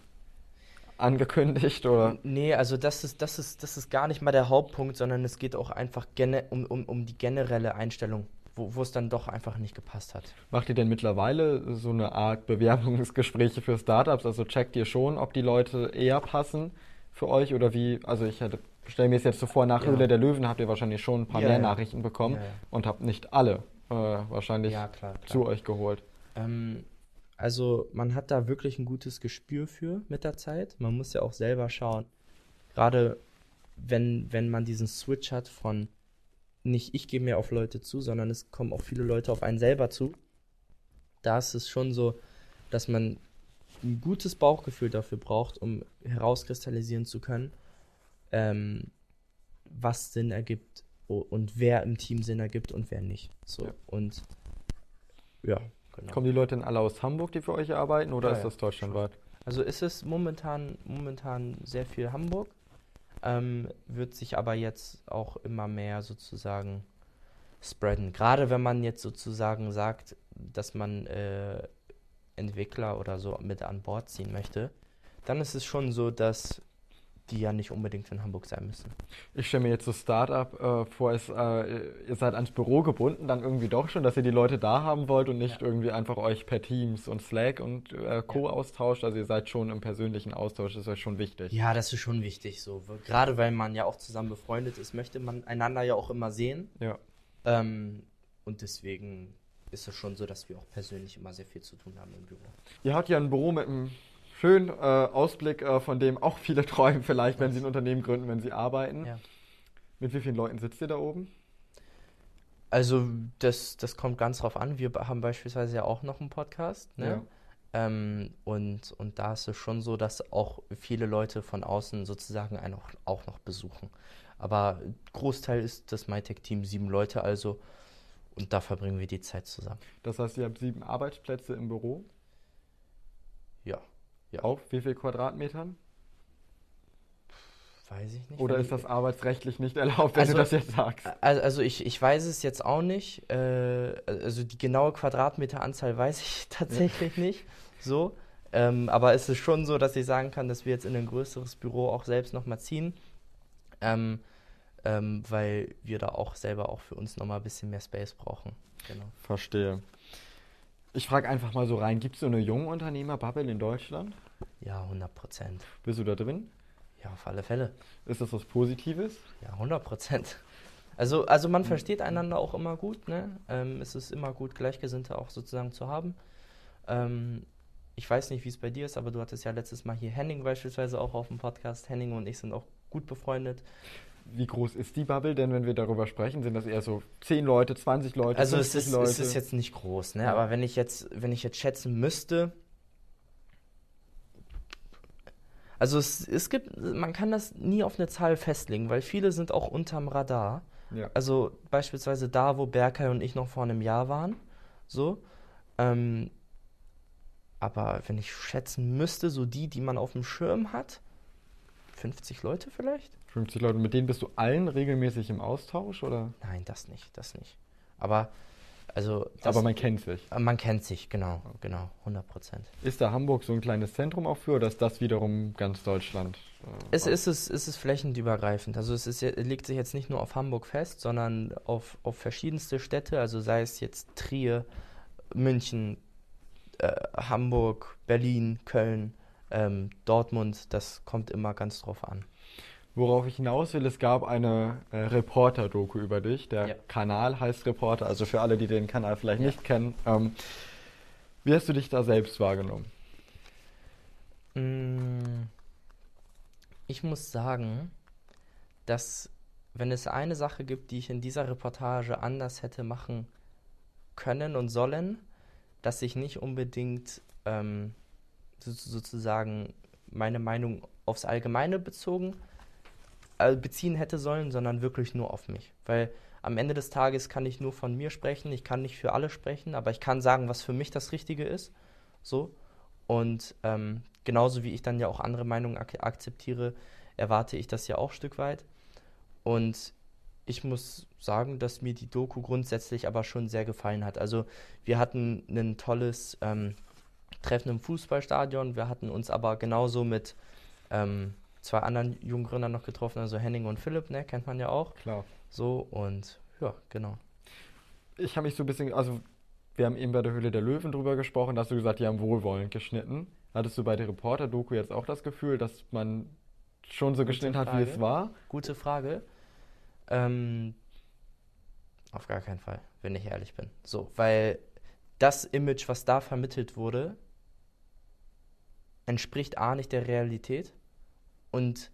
angekündigt, oder? Nee, also das ist, das ist, das ist gar nicht mal der Hauptpunkt, sondern es geht auch einfach um, um, um die generelle Einstellung wo es dann doch einfach nicht gepasst hat. Macht ihr denn mittlerweile so eine Art Bewerbungsgespräche für Startups? Also checkt ihr schon, ob die Leute eher passen für euch oder wie? Also ich stelle mir es jetzt so vor, nach ja. Höhle der Löwen habt ihr wahrscheinlich schon ein paar ja, mehr ja. Nachrichten bekommen und habt nicht alle äh, wahrscheinlich klar, klar. zu euch geholt. Ähm, also man hat da wirklich ein gutes Gespür für mit der Zeit. Man muss ja auch selber schauen, gerade wenn, wenn man diesen Switch hat von nicht ich gehe mehr auf Leute zu, sondern es kommen auch viele Leute auf einen selber zu. Da ist es schon so, dass man ein gutes Bauchgefühl dafür braucht, um herauskristallisieren zu können, ähm, was Sinn ergibt und wer im Team Sinn ergibt und wer nicht. So ja. und ja, genau. Kommen die Leute denn alle aus Hamburg, die für euch arbeiten, oder ja, ist das deutschlandweit? Also ist es momentan momentan sehr viel Hamburg ähm, wird sich aber jetzt auch immer mehr sozusagen spreaden. Gerade wenn man jetzt sozusagen sagt, dass man äh, Entwickler oder so mit an Bord ziehen möchte, dann ist es schon so, dass die ja nicht unbedingt in Hamburg sein müssen. Ich stelle mir jetzt so Startup äh, vor, es, äh, ihr seid ans Büro gebunden, dann irgendwie doch schon, dass ihr die Leute da haben wollt und nicht ja. irgendwie einfach euch per Teams und Slack und äh, Co. Ja. austauscht. Also ihr seid schon im persönlichen Austausch, das ist euch schon wichtig. Ja, das ist schon wichtig. So. Gerade weil man ja auch zusammen befreundet ist, möchte man einander ja auch immer sehen. Ja. Ähm, und deswegen ist es schon so, dass wir auch persönlich immer sehr viel zu tun haben im Büro. Ihr habt ja ein Büro mit einem schönen äh, Ausblick, äh, von dem auch viele [laughs] träumen, vielleicht, wenn sie ein Unternehmen gründen, wenn sie arbeiten. Ja. Mit wie vielen Leuten sitzt ihr da oben? Also, das, das kommt ganz drauf an. Wir haben beispielsweise ja auch noch einen Podcast. Ne? Ja. Ähm, und, und da ist es schon so, dass auch viele Leute von außen sozusagen einen auch, auch noch besuchen. Aber Großteil ist das MyTech-Team sieben Leute also und da verbringen wir die Zeit zusammen. Das heißt, ihr habt sieben Arbeitsplätze im Büro? Ja. Auf wie viel Quadratmetern? Weiß ich nicht. Oder ist das arbeitsrechtlich nicht erlaubt, wenn also, du das jetzt sagst? Also ich, ich weiß es jetzt auch nicht. Äh, also die genaue Quadratmeteranzahl weiß ich [laughs] tatsächlich nicht. So. Ähm, aber es ist schon so, dass ich sagen kann, dass wir jetzt in ein größeres Büro auch selbst nochmal ziehen. Ähm, ähm, weil wir da auch selber auch für uns nochmal ein bisschen mehr Space brauchen. Genau. Verstehe. Ich frage einfach mal so rein, gibt es so eine junge Unternehmer-Bubble in Deutschland? Ja, 100 Prozent. Bist du da drin? Ja, auf alle Fälle. Ist das was Positives? Ja, 100 Prozent. Also, also man versteht einander auch immer gut. Ne? Ähm, es ist immer gut, Gleichgesinnte auch sozusagen zu haben. Ähm, ich weiß nicht, wie es bei dir ist, aber du hattest ja letztes Mal hier Henning beispielsweise auch auf dem Podcast. Henning und ich sind auch gut befreundet. Wie groß ist die Bubble denn, wenn wir darüber sprechen? Sind das eher so 10 Leute, 20 Leute, also 50 es ist, Leute? es ist jetzt nicht groß, ne? Ja. aber wenn ich jetzt, wenn ich jetzt schätzen müsste, also es, es gibt, man kann das nie auf eine Zahl festlegen, weil viele sind auch unterm Radar. Ja. Also beispielsweise da, wo Berkay und ich noch vor einem Jahr waren, so. Ähm, aber wenn ich schätzen müsste, so die, die man auf dem Schirm hat, 50 Leute vielleicht? 50 Leute. Mit denen bist du allen regelmäßig im Austausch, oder? Nein, das nicht, das nicht. Aber also Aber man kennt sich. Man kennt sich, genau, genau, 100 Prozent. Ist da Hamburg so ein kleines Zentrum auch für, oder ist das wiederum ganz Deutschland? Äh, es, ist es, ist es flächenübergreifend. Also es ist, legt sich jetzt nicht nur auf Hamburg fest, sondern auf, auf verschiedenste Städte, also sei es jetzt Trier, München, äh, Hamburg, Berlin, Köln, ähm, Dortmund, das kommt immer ganz drauf an. Worauf ich hinaus will, es gab eine äh, Reporter-Doku über dich. Der ja. Kanal heißt Reporter, also für alle, die den Kanal vielleicht ja. nicht kennen. Ähm, wie hast du dich da selbst wahrgenommen? Mm, ich muss sagen, dass wenn es eine Sache gibt, die ich in dieser Reportage anders hätte machen können und sollen, dass ich nicht unbedingt ähm, sozusagen meine Meinung aufs Allgemeine bezogen äh, beziehen hätte sollen, sondern wirklich nur auf mich. Weil am Ende des Tages kann ich nur von mir sprechen, ich kann nicht für alle sprechen, aber ich kann sagen, was für mich das Richtige ist. So. Und ähm, genauso wie ich dann ja auch andere Meinungen ak akzeptiere, erwarte ich das ja auch ein Stück weit. Und ich muss sagen, dass mir die Doku grundsätzlich aber schon sehr gefallen hat. Also wir hatten ein tolles ähm, Treffen im Fußballstadion, wir hatten uns aber genauso mit ähm, zwei anderen Junggründern noch getroffen, also Henning und Philipp, ne, kennt man ja auch. Klar. So und ja, genau. Ich habe mich so ein bisschen, also wir haben eben bei der Höhle der Löwen drüber gesprochen, da hast du gesagt, die haben wohlwollend geschnitten. Hattest du bei der Reporter-Doku jetzt auch das Gefühl, dass man schon so Gute geschnitten Frage. hat, wie es war? Gute Frage. Ähm, auf gar keinen Fall, wenn ich ehrlich bin. So, weil das Image, was da vermittelt wurde, entspricht A nicht der Realität und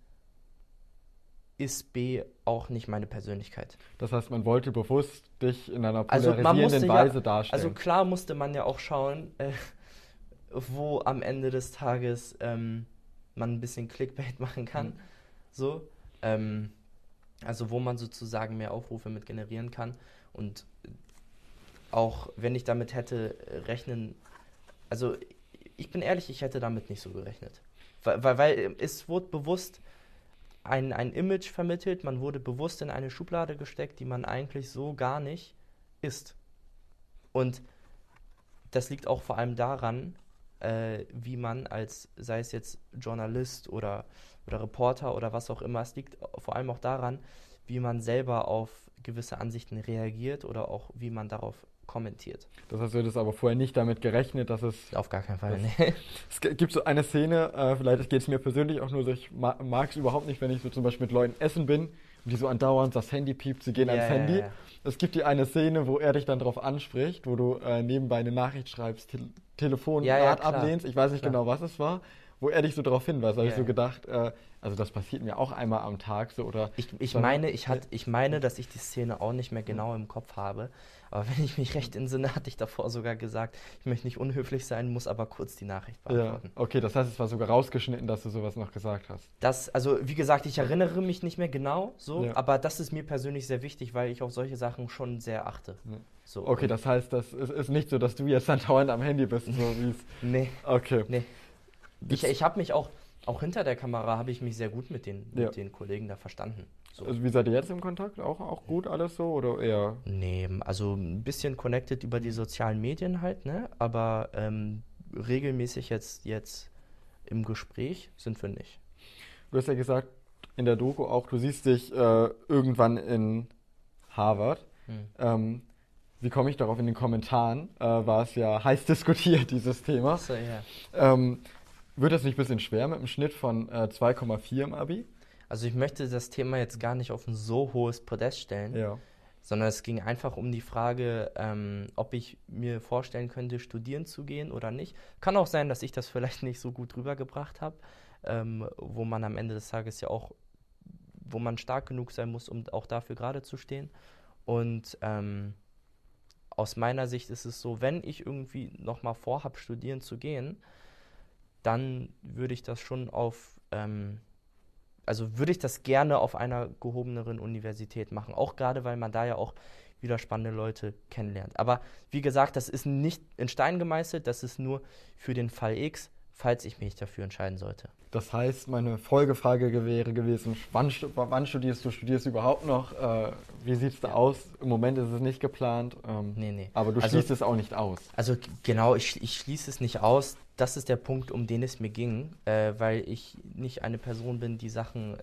ist B auch nicht meine Persönlichkeit. Das heißt, man wollte bewusst dich in einer also polarisierenden also Weise ja, darstellen. Also klar musste man ja auch schauen, äh, wo am Ende des Tages ähm, man ein bisschen Clickbait [laughs] machen kann. Mhm. So. Ähm, also wo man sozusagen mehr Aufrufe mit generieren kann. Und auch wenn ich damit hätte rechnen, also ich bin ehrlich, ich hätte damit nicht so gerechnet. Weil, weil, es wurde bewusst ein, ein Image vermittelt, man wurde bewusst in eine Schublade gesteckt, die man eigentlich so gar nicht ist. Und das liegt auch vor allem daran, äh, wie man als, sei es jetzt Journalist oder, oder Reporter oder was auch immer, es liegt vor allem auch daran, wie man selber auf gewisse Ansichten reagiert oder auch wie man darauf kommentiert. Das heißt, du hättest aber vorher nicht damit gerechnet, dass es. Auf gar keinen Fall, nee. [laughs] Es gibt so eine Szene, äh, vielleicht geht es mir persönlich auch nur so, ich mag es überhaupt nicht, wenn ich so zum Beispiel mit Leuten essen bin und die so andauernd das Handy piept, sie gehen ja, ans ja, Handy. Ja, es gibt hier eine Szene, wo er dich dann darauf anspricht, wo du äh, nebenbei eine Nachricht schreibst, Te Telefonat ablehnst, ich weiß nicht klar. genau, was es war wo er dich so darauf hinweist. Da habe ich so gedacht, äh, also das passiert mir auch einmal am Tag so oder. Ich, ich meine, ich, hat, ich meine, dass ich die Szene auch nicht mehr genau im Kopf habe. Aber wenn ich mich recht entsinne, hatte ich davor sogar gesagt, ich möchte nicht unhöflich sein, muss aber kurz die Nachricht beantworten. Ja, okay, das heißt, es war sogar rausgeschnitten, dass du sowas noch gesagt hast. Das, also wie gesagt, ich erinnere mich nicht mehr genau so, ja. aber das ist mir persönlich sehr wichtig, weil ich auf solche Sachen schon sehr achte. Ja. So, okay, das heißt, das ist, ist, nicht so, dass du jetzt dann dauernd am Handy bist, so wie es. nee. Okay. Nee. Ich, ich habe mich auch, auch hinter der Kamera habe ich mich sehr gut mit den, mit den Kollegen da verstanden. So. Also wie seid ihr jetzt im Kontakt? Auch, auch gut alles so oder eher? Nee, also ein bisschen connected über die sozialen Medien halt, ne? Aber ähm, regelmäßig jetzt, jetzt im Gespräch sind wir nicht. Du hast ja gesagt, in der Doku auch, du siehst dich äh, irgendwann in Harvard. Hm. Ähm, wie komme ich darauf? In den Kommentaren äh, war es ja [laughs] heiß diskutiert, dieses Thema. So, yeah. ähm, wird das nicht ein bisschen schwer mit einem Schnitt von äh, 2,4 im Abi? Also ich möchte das Thema jetzt gar nicht auf ein so hohes Podest stellen, ja. sondern es ging einfach um die Frage, ähm, ob ich mir vorstellen könnte, studieren zu gehen oder nicht. Kann auch sein, dass ich das vielleicht nicht so gut rübergebracht habe, ähm, wo man am Ende des Tages ja auch, wo man stark genug sein muss, um auch dafür gerade zu stehen. Und ähm, aus meiner Sicht ist es so, wenn ich irgendwie nochmal vorhabe, studieren zu gehen, dann würde ich das schon auf ähm, also würde ich das gerne auf einer gehobeneren Universität machen. Auch gerade, weil man da ja auch wieder spannende Leute kennenlernt. Aber wie gesagt, das ist nicht in Stein gemeißelt, das ist nur für den Fall X, falls ich mich dafür entscheiden sollte. Das heißt, meine Folgefrage wäre gewesen, wann, wann studierst du? Studierst du überhaupt noch? Äh, wie sieht es da aus? Im Moment ist es nicht geplant. Ähm, nee, nee. Aber du also, schließt es auch nicht aus. Also genau, ich, ich schließe es nicht aus. Das ist der Punkt, um den es mir ging, äh, weil ich nicht eine Person bin, die Sachen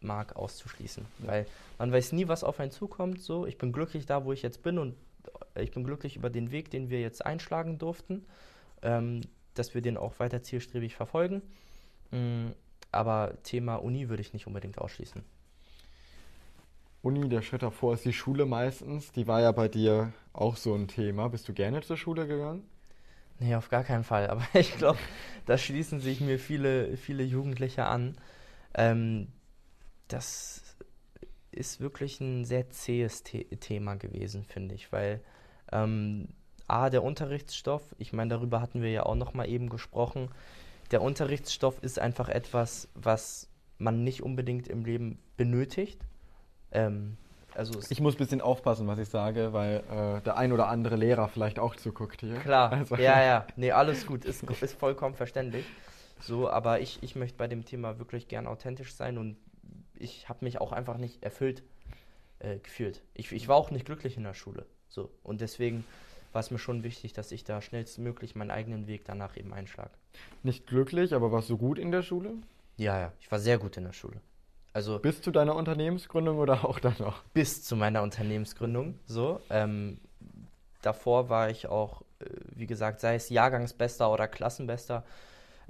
mag auszuschließen. Ja. Weil man weiß nie, was auf einen zukommt. So, ich bin glücklich da, wo ich jetzt bin und ich bin glücklich über den Weg, den wir jetzt einschlagen durften. Ähm, dass wir den auch weiter zielstrebig verfolgen. Mm, aber Thema Uni würde ich nicht unbedingt ausschließen. Uni, der Schritt davor ist die Schule meistens. Die war ja bei dir auch so ein Thema. Bist du gerne zur Schule gegangen? Nee, auf gar keinen Fall. [laughs] Aber ich glaube, da schließen sich mir viele, viele Jugendliche an. Ähm, das ist wirklich ein sehr zähes The Thema gewesen, finde ich, weil ähm, A, der Unterrichtsstoff, ich meine, darüber hatten wir ja auch noch mal eben gesprochen. Der Unterrichtsstoff ist einfach etwas, was man nicht unbedingt im Leben benötigt. Ähm, also ich muss ein bisschen aufpassen, was ich sage, weil äh, der ein oder andere Lehrer vielleicht auch zuguckt hier. Klar, also. ja, ja. [laughs] Nee, alles gut, ist, ist vollkommen verständlich. So, aber ich, ich möchte bei dem Thema wirklich gern authentisch sein und ich habe mich auch einfach nicht erfüllt äh, gefühlt. Ich, ich war auch nicht glücklich in der Schule. So, und deswegen war es mir schon wichtig, dass ich da schnellstmöglich meinen eigenen Weg danach eben einschlage. Nicht glücklich, aber warst du gut in der Schule? Ja, ja, ich war sehr gut in der Schule. Also bis zu deiner Unternehmensgründung oder [laughs] auch dann noch? Bis zu meiner Unternehmensgründung. So, ähm, davor war ich auch, äh, wie gesagt, sei es Jahrgangsbester oder Klassenbester.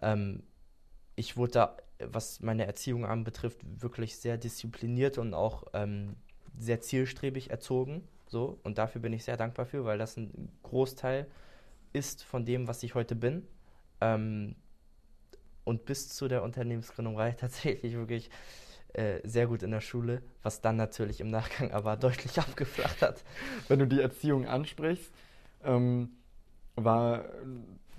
Ähm, ich wurde da, was meine Erziehung anbetrifft, wirklich sehr diszipliniert und auch ähm, sehr zielstrebig erzogen. So, und dafür bin ich sehr dankbar für, weil das ein Großteil ist von dem, was ich heute bin. Ähm, und bis zu der Unternehmensgründung war ich [laughs] tatsächlich wirklich äh, sehr gut in der Schule, was dann natürlich im Nachgang aber [laughs] deutlich abgeflacht hat. Wenn du die Erziehung ansprichst, ähm, war,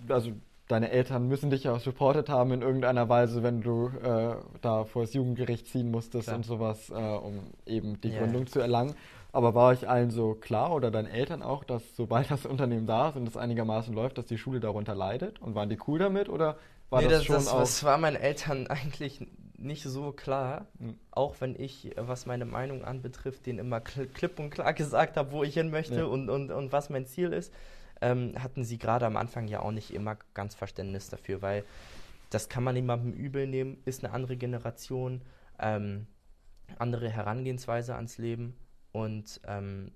also deine Eltern müssen dich ja auch supportet haben in irgendeiner Weise, wenn du äh, da vor das Jugendgericht ziehen musstest Klar. und sowas, äh, um eben die yeah. Gründung zu erlangen. Aber war euch allen so klar oder deinen Eltern auch, dass sobald das Unternehmen da ist und es einigermaßen läuft, dass die Schule darunter leidet? Und waren die cool damit oder war nee, das, das schon das, auch... Das war meinen Eltern [laughs] eigentlich nicht so klar, mhm. auch wenn ich, was meine Meinung anbetrifft, denen immer klipp und klar [laughs] gesagt habe, wo ich hin möchte ja. und, und, und was mein Ziel ist, ähm, hatten sie gerade am Anfang ja auch nicht immer ganz Verständnis dafür, weil das kann man niemandem übel nehmen, ist eine andere Generation, ähm, andere Herangehensweise ans Leben und ähm,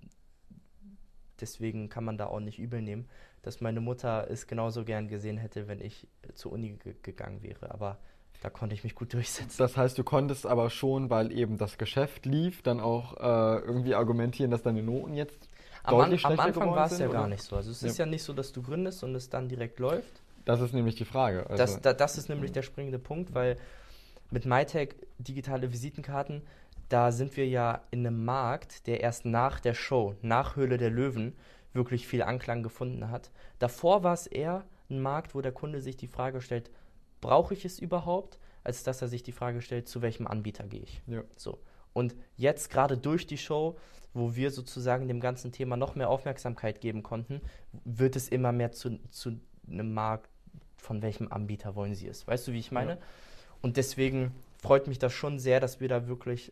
deswegen kann man da auch nicht übel nehmen, dass meine Mutter es genauso gern gesehen hätte, wenn ich zur Uni gegangen wäre. Aber da konnte ich mich gut durchsetzen. Das heißt, du konntest aber schon, weil eben das Geschäft lief, dann auch äh, irgendwie argumentieren, dass deine Noten jetzt am, deutlich an, am Anfang war es ja oder? gar nicht so. Also es ja. ist ja nicht so, dass du gründest und es dann direkt läuft. Das ist nämlich die Frage. Also das, da, das ist nämlich der springende Punkt, weil mit MyTech digitale Visitenkarten da sind wir ja in einem Markt, der erst nach der Show, nach Höhle der Löwen, wirklich viel Anklang gefunden hat. Davor war es eher ein Markt, wo der Kunde sich die Frage stellt, brauche ich es überhaupt, als dass er sich die Frage stellt, zu welchem Anbieter gehe ich. Ja. So. Und jetzt gerade durch die Show, wo wir sozusagen dem ganzen Thema noch mehr Aufmerksamkeit geben konnten, wird es immer mehr zu, zu einem Markt, von welchem Anbieter wollen Sie es. Weißt du, wie ich meine? Ja. Und deswegen freut mich das schon sehr, dass wir da wirklich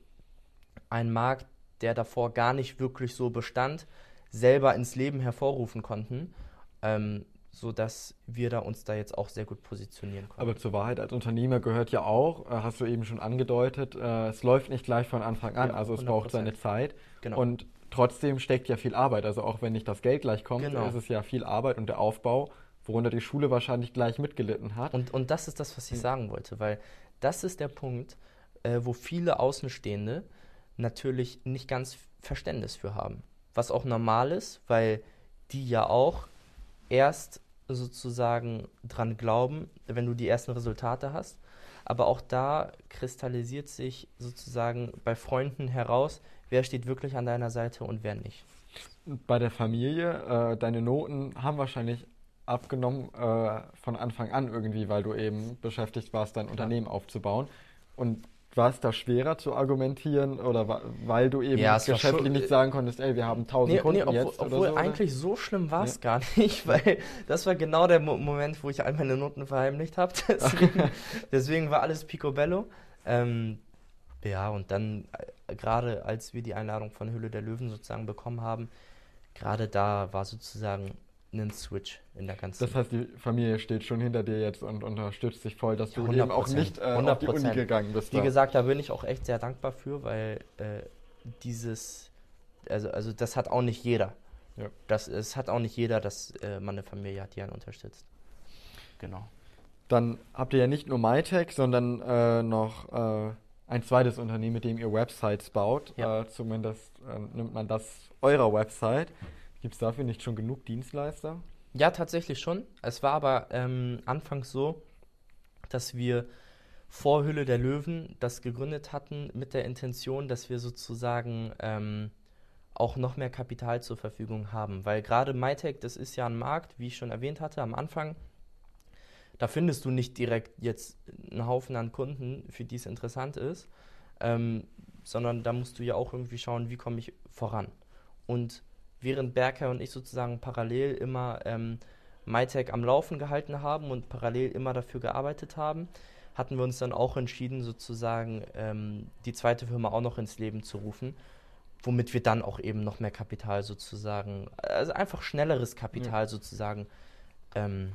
einen Markt, der davor gar nicht wirklich so bestand, selber ins Leben hervorrufen konnten. Ähm, sodass wir da uns da jetzt auch sehr gut positionieren können. Aber zur Wahrheit als Unternehmer gehört ja auch, äh, hast du eben schon angedeutet, äh, es läuft nicht gleich von Anfang an, ja, also es 100%. braucht seine Zeit. Genau. Und trotzdem steckt ja viel Arbeit. Also auch wenn nicht das Geld gleich kommt, genau. ist es ja viel Arbeit und der Aufbau, worunter die Schule wahrscheinlich gleich mitgelitten hat. Und, und das ist das, was ich hm. sagen wollte, weil das ist der Punkt, äh, wo viele Außenstehende natürlich nicht ganz Verständnis für haben. Was auch normal ist, weil die ja auch erst sozusagen dran glauben, wenn du die ersten Resultate hast. Aber auch da kristallisiert sich sozusagen bei Freunden heraus, wer steht wirklich an deiner Seite und wer nicht. Bei der Familie, äh, deine Noten haben wahrscheinlich abgenommen äh, von Anfang an irgendwie, weil du eben beschäftigt warst, dein Unternehmen aufzubauen. Und war es da schwerer zu argumentieren oder weil du eben ja, geschäftlich nicht sagen konntest, ey, wir haben 1000 nee, Kunden nee, obwohl, jetzt oder obwohl so, eigentlich so schlimm war es ja. gar [laughs] nicht, weil das war genau der Mo Moment, wo ich all meine Noten verheimlicht habe. [laughs] Deswegen, [laughs] deswegen, war alles picobello. Ähm, ja, und dann äh, gerade als wir die Einladung von Hülle der Löwen sozusagen bekommen haben, gerade da war sozusagen einen Switch in der ganzen. Das heißt, die Familie steht schon hinter dir jetzt und unterstützt dich voll, dass du ja, eben auch nicht äh, auf die Uni gegangen bist. Wie da. gesagt, da bin ich auch echt sehr dankbar für, weil äh, dieses, also, also das hat auch nicht jeder. Ja. Das, es hat auch nicht jeder, dass äh, man eine Familie hat, die einen unterstützt. Genau. Dann habt ihr ja nicht nur MyTech, sondern äh, noch äh, ein zweites Unternehmen, mit dem ihr Websites baut. Ja. Äh, zumindest nimmt man das eurer Website. Gibt es dafür nicht schon genug Dienstleister? Ja, tatsächlich schon. Es war aber ähm, anfangs so, dass wir vor Hülle der Löwen das gegründet hatten mit der Intention, dass wir sozusagen ähm, auch noch mehr Kapital zur Verfügung haben. Weil gerade MyTech, das ist ja ein Markt, wie ich schon erwähnt hatte am Anfang, da findest du nicht direkt jetzt einen Haufen an Kunden, für die es interessant ist, ähm, sondern da musst du ja auch irgendwie schauen, wie komme ich voran. Und während Berker und ich sozusagen parallel immer ähm, MyTech am Laufen gehalten haben und parallel immer dafür gearbeitet haben, hatten wir uns dann auch entschieden, sozusagen ähm, die zweite Firma auch noch ins Leben zu rufen, womit wir dann auch eben noch mehr Kapital sozusagen, also einfach schnelleres Kapital ja. sozusagen, ähm,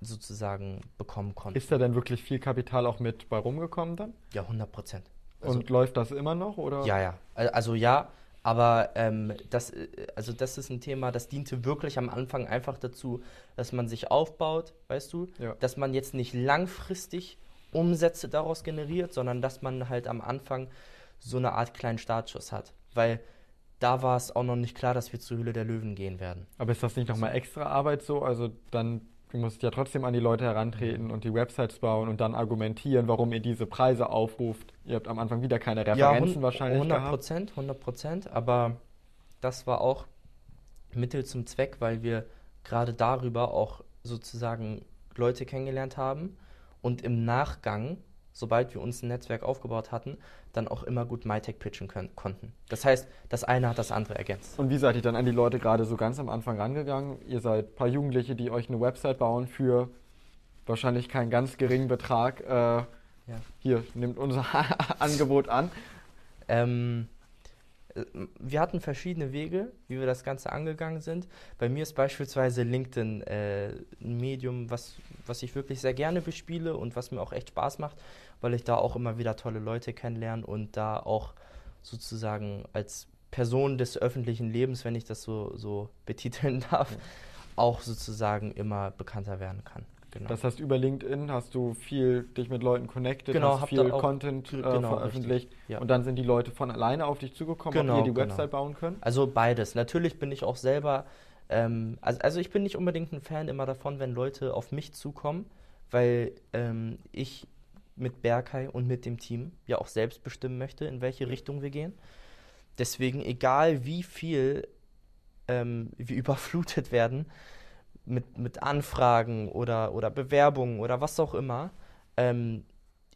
sozusagen bekommen konnten. Ist da denn wirklich viel Kapital auch mit bei rumgekommen dann? Ja, 100 Prozent. Also, und läuft das immer noch oder? Ja, ja. Also ja, aber ähm, das, äh, also das ist ein Thema, das diente wirklich am Anfang einfach dazu, dass man sich aufbaut, weißt du, ja. dass man jetzt nicht langfristig Umsätze daraus generiert, sondern dass man halt am Anfang so eine Art kleinen Startschuss hat. Weil da war es auch noch nicht klar, dass wir zur Höhle der Löwen gehen werden. Aber ist das nicht nochmal extra Arbeit so? Also dann Du musst ja trotzdem an die Leute herantreten und die Websites bauen und dann argumentieren, warum ihr diese Preise aufruft. Ihr habt am Anfang wieder keine Referenzen ja, wahrscheinlich 100 Prozent, 100 Prozent. Aber das war auch Mittel zum Zweck, weil wir gerade darüber auch sozusagen Leute kennengelernt haben und im Nachgang sobald wir uns ein Netzwerk aufgebaut hatten, dann auch immer gut MyTech pitchen können, konnten. Das heißt, das eine hat das andere ergänzt. Und wie seid ihr dann an die Leute gerade so ganz am Anfang rangegangen? Ihr seid ein paar Jugendliche, die euch eine Website bauen für wahrscheinlich keinen ganz geringen Betrag. Äh, ja. Hier, nimmt unser [laughs] Angebot an. Ähm, wir hatten verschiedene Wege, wie wir das Ganze angegangen sind. Bei mir ist beispielsweise LinkedIn äh, ein Medium, was, was ich wirklich sehr gerne bespiele und was mir auch echt Spaß macht, weil ich da auch immer wieder tolle Leute kennenlerne und da auch sozusagen als Person des öffentlichen Lebens, wenn ich das so, so betiteln [laughs] darf, ja. auch sozusagen immer bekannter werden kann. Genau. Das heißt, über LinkedIn hast du viel dich mit Leuten connected, genau, hast viel Content äh, genau, veröffentlicht ja. und dann sind die Leute von alleine auf dich zugekommen, genau, ob ihr die genau. Website bauen können? Also beides. Natürlich bin ich auch selber, ähm, also, also ich bin nicht unbedingt ein Fan immer davon, wenn Leute auf mich zukommen, weil ähm, ich mit Berkay und mit dem Team ja auch selbst bestimmen möchte, in welche Richtung wir gehen. Deswegen, egal wie viel ähm, wir [laughs] überflutet werden, mit, mit Anfragen oder, oder Bewerbungen oder was auch immer, ähm,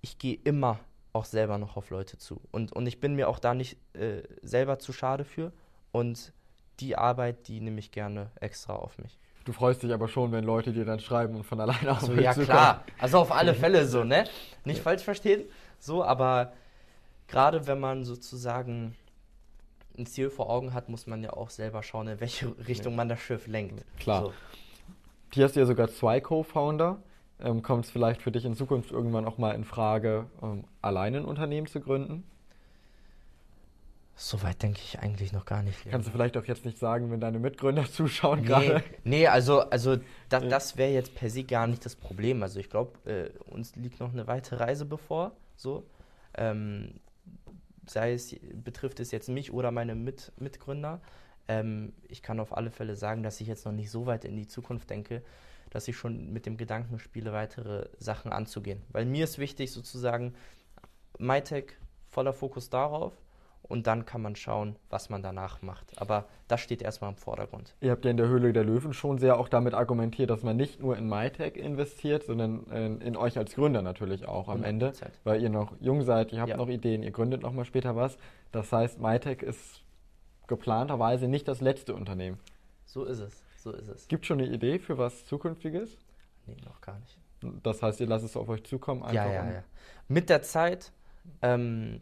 ich gehe immer auch selber noch auf Leute zu. Und, und ich bin mir auch da nicht äh, selber zu schade für. Und die Arbeit, die nehme ich gerne extra auf mich. Du freust dich aber schon, wenn Leute dir dann schreiben und von alleine auf so, Ja, klar. Also auf alle [laughs] Fälle so, ne? Nicht ja. falsch verstehen. So, aber gerade wenn man sozusagen ein Ziel vor Augen hat, muss man ja auch selber schauen, in welche Richtung man das Schiff lenkt. Klar. So. Hier hast du ja sogar zwei Co-Founder. Ähm, Kommt es vielleicht für dich in Zukunft irgendwann auch mal in Frage, ähm, alleine ein Unternehmen zu gründen? Soweit denke ich eigentlich noch gar nicht. Kannst du vielleicht auch jetzt nicht sagen, wenn deine Mitgründer [laughs] zuschauen Nee, gerade? nee, also, also da, das wäre jetzt per se gar nicht das Problem. Also ich glaube, äh, uns liegt noch eine weitere Reise bevor. So. Ähm, sei es, betrifft es jetzt mich oder meine Mit Mitgründer. Ähm, ich kann auf alle Fälle sagen, dass ich jetzt noch nicht so weit in die Zukunft denke, dass ich schon mit dem Gedanken spiele, weitere Sachen anzugehen. Weil mir ist wichtig sozusagen, MyTech voller Fokus darauf und dann kann man schauen, was man danach macht. Aber das steht erstmal im Vordergrund. Ihr habt ja in der Höhle der Löwen schon sehr auch damit argumentiert, dass man nicht nur in MyTech investiert, sondern in, in euch als Gründer natürlich auch am Ende, 100%. weil ihr noch jung seid, ihr habt Ja. noch Ideen, ihr gründet noch mal später was. Das heißt, MyTech ist geplanterweise nicht das letzte Unternehmen. So ist es. So ist es. Gibt schon eine Idee für was Zukünftiges? Nee, noch gar nicht. Das heißt, ihr lasst es auf euch zukommen. Ja, einfach ja, um- ja. Mit der Zeit, ähm,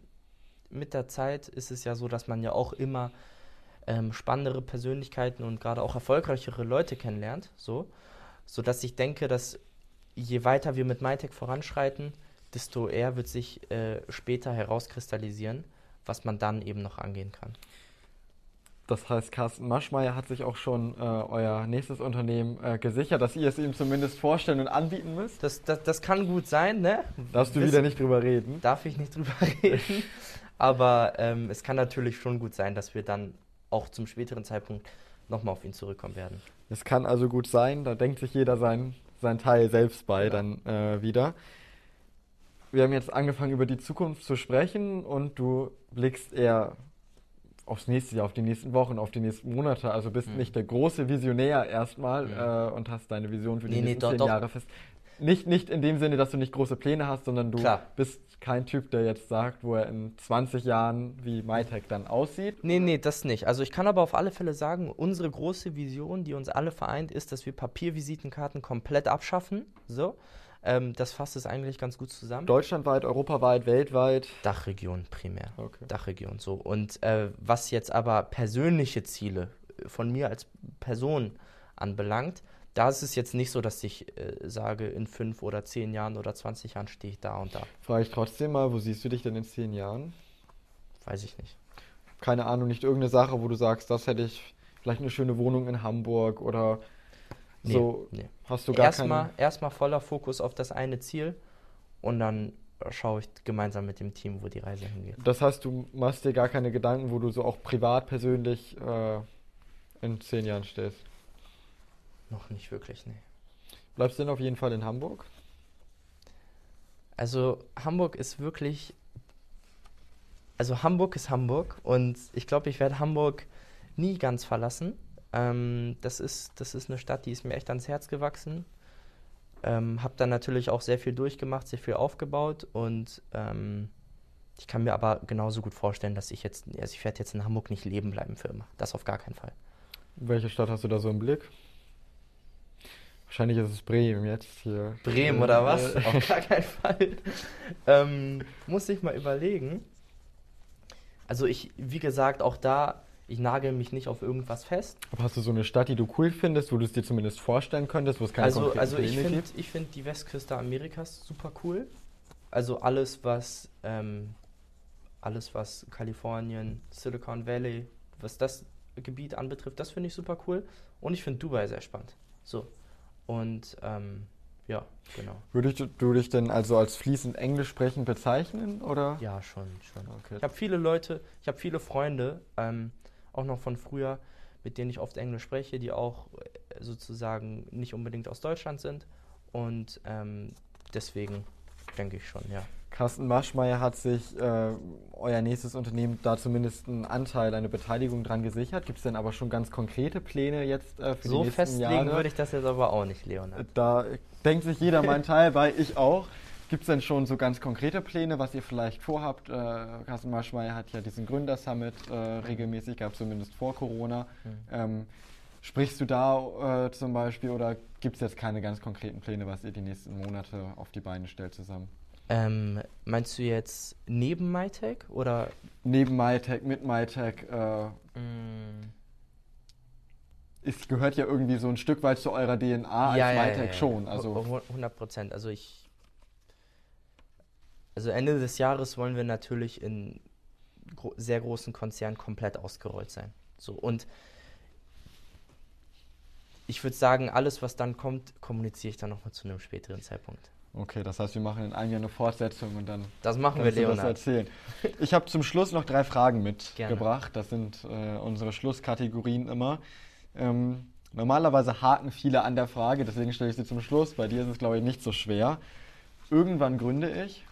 mit der Zeit ist es ja so, dass man ja auch immer ähm, spannendere Persönlichkeiten und gerade auch erfolgreichere Leute kennenlernt, so, sodass ich denke, dass je weiter wir mit MyTech voranschreiten, desto eher wird sich äh, später herauskristallisieren, was man dann eben noch angehen kann. Das heißt, Carsten Maschmeyer hat sich auch schon äh, euer nächstes Unternehmen äh, gesichert, dass ihr es ihm zumindest vorstellen und anbieten müsst. Das, das, das kann gut sein, ne? Darfst du Wiss- wieder nicht drüber reden. darf ich nicht drüber [laughs] reden. Aber ähm, es kann natürlich schon gut sein, dass wir dann auch zum späteren Zeitpunkt nochmal auf ihn zurückkommen werden. Es kann also gut sein, da denkt sich jeder sein, sein Teil selbst bei Genau. dann äh, wieder. Wir haben jetzt angefangen über die Zukunft zu sprechen und du blickst eher aufs nächste Jahr, auf die nächsten Wochen, auf die nächsten Monate. Also bist Mhm. nicht der große Visionär erstmal Mhm. äh, und hast deine Vision für die Nee, nee, nächsten doch, zehn doch. Jahre fest. Nicht, nicht in dem Sinne, dass du nicht große Pläne hast, sondern du Klar. bist kein Typ, der jetzt sagt, wo er in 20 Jahren wie MyTech dann aussieht. Nee, nee, das nicht. Also ich kann aber auf alle Fälle sagen, unsere große Vision, die uns alle vereint, ist, dass wir Papiervisitenkarten komplett abschaffen. So. Ähm, das fasst es eigentlich ganz gut zusammen. Deutschlandweit, europaweit, weltweit. Dachregion primär. Okay. Dachregion so. Und äh, was jetzt aber persönliche Ziele von mir als Person anbelangt, da ist es jetzt nicht so, dass ich äh, sage, in fünf oder zehn Jahren oder 20 Jahren stehe ich da und da. Frage ich trotzdem mal, wo siehst du dich denn in 10 Jahren? Weiß ich nicht. keine Ahnung, nicht irgendeine Sache, wo du sagst, das hätte ich vielleicht eine schöne Wohnung in Hamburg oder Nee, so. nee. Hast du gar Erstmal keine. erstmal voller Fokus auf das eine Ziel und dann schaue ich gemeinsam mit dem Team, wo die Reise hingeht. Das heißt, du machst dir gar keine Gedanken, wo du so auch privat, persönlich äh, in zehn Jahren stehst. Noch nicht wirklich, nee. Bleibst du denn auf jeden Fall in Hamburg? Also Hamburg ist wirklich, also Hamburg ist Hamburg und ich glaube, ich werde Hamburg nie ganz verlassen. Ähm, das ist, das ist eine Stadt, die ist mir echt ans Herz gewachsen. Ähm, habe dann natürlich auch sehr viel durchgemacht, sehr viel aufgebaut und ähm, ich kann mir aber genauso gut vorstellen, dass ich jetzt, also ich werde jetzt in Hamburg nicht leben bleiben für immer. Das auf gar keinen Fall. Welche Stadt hast du da so im Blick? Wahrscheinlich ist es Bremen jetzt hier. Bremen Äh, oder was? äh, Auf gar keinen [laughs] Fall. ähm, muss ich mal überlegen. Also ich, wie gesagt, auch da, ich nagel mich nicht auf irgendwas fest. Aber hast du so eine Stadt, die du cool findest, wo du es dir zumindest vorstellen könntest, wo es keine Also, also ich finde find die Westküste Amerikas super cool. Also alles, was ähm, alles, was Kalifornien, Silicon Valley, was das Gebiet anbetrifft, das finde ich super cool. Und ich finde Dubai sehr spannend. So. Und ähm, ja, genau. Würdest du- dich denn also als fließend Englisch sprechend bezeichnen, oder? Ja, schon, schon. Okay. Ich habe viele Leute, ich habe viele Freunde, ähm, auch noch von früher, mit denen ich oft Englisch spreche, die auch äh, sozusagen nicht unbedingt aus Deutschland sind. Und ähm, deswegen denke ich schon, ja. Carsten Maschmeyer hat sich äh, euer nächstes Unternehmen da zumindest einen Anteil, eine Beteiligung dran gesichert. Gibt es denn aber schon ganz konkrete Pläne jetzt äh, für so die nächsten festlegen Jahre? würde ich das jetzt aber auch nicht, Leonard. Da denkt sich jeder mein [laughs] Teil bei, ich auch. Gibt es denn schon so ganz konkrete Pläne, was ihr vielleicht vorhabt? Äh, Carsten Maschmeyer hat ja diesen Gründersummit äh, regelmäßig gehabt, zumindest vor Corona. Mhm. Ähm, sprichst du da äh, zum Beispiel oder gibt es jetzt keine ganz konkreten Pläne, was ihr die nächsten Monate auf die Beine stellt zusammen? Ähm, meinst du jetzt neben MyTech oder? Neben MyTech, mit MyTech, äh, Mm, es gehört ja irgendwie so ein Stück weit zu eurer DNA als Ja, ja, MyTech ja, ja. schon. Also 100 Prozent. Also ich. Also Ende des Jahres wollen wir natürlich in gro sehr großen Konzernen komplett ausgerollt sein. So und ich würde sagen, alles, was dann kommt, kommuniziere ich dann nochmal zu einem späteren Zeitpunkt. Okay, das heißt, wir machen in einem Jahr eine Fortsetzung und dann Das machen wir, du das Leonard. erzählen. Ich habe zum Schluss noch drei Fragen mitgebracht. Das sind äh, unsere Schlusskategorien immer. Ähm, normalerweise haken viele an der Frage, deswegen stelle ich sie zum Schluss. Bei dir ist es, glaube ich, nicht so schwer. Irgendwann gründe ich.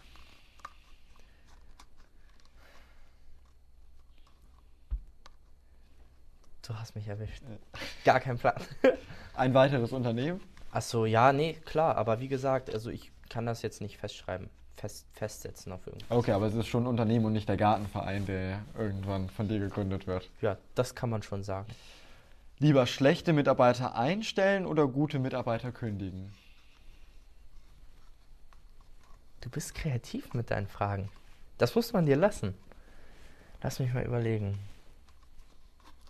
Du hast mich erwischt. Gar kein Plan. [laughs] Ein weiteres Unternehmen. Achso, ja, nee, klar, aber wie gesagt, also ich kann das jetzt nicht festschreiben, fest, festsetzen auf irgendwas. Okay, aber es ist schon ein Unternehmen und nicht der Gartenverein, der irgendwann von dir gegründet wird. Ja, das kann man schon sagen. Lieber schlechte Mitarbeiter einstellen oder gute Mitarbeiter kündigen? Du bist kreativ mit deinen Fragen. Das muss man dir lassen. Lass mich mal überlegen.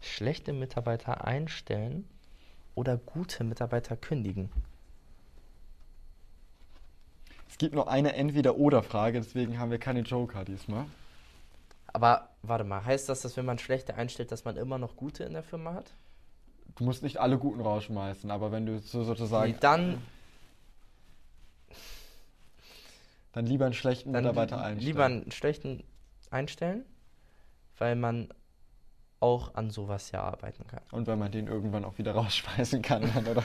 Schlechte Mitarbeiter einstellen oder gute Mitarbeiter kündigen? Es gibt noch eine Entweder-Oder-Frage, deswegen haben wir keine Joker diesmal. Aber warte mal, heißt das, dass wenn man schlechte einstellt, dass man immer noch gute in der Firma hat? Du musst nicht alle Guten rausschmeißen, aber wenn du so sozusagen Nee, dann, dann lieber einen schlechten dann Mitarbeiter einstellen. lieber einen schlechten einstellen, weil man auch an sowas ja arbeiten kann. Und wenn man den irgendwann auch wieder rausschmeißen kann, dann, oder?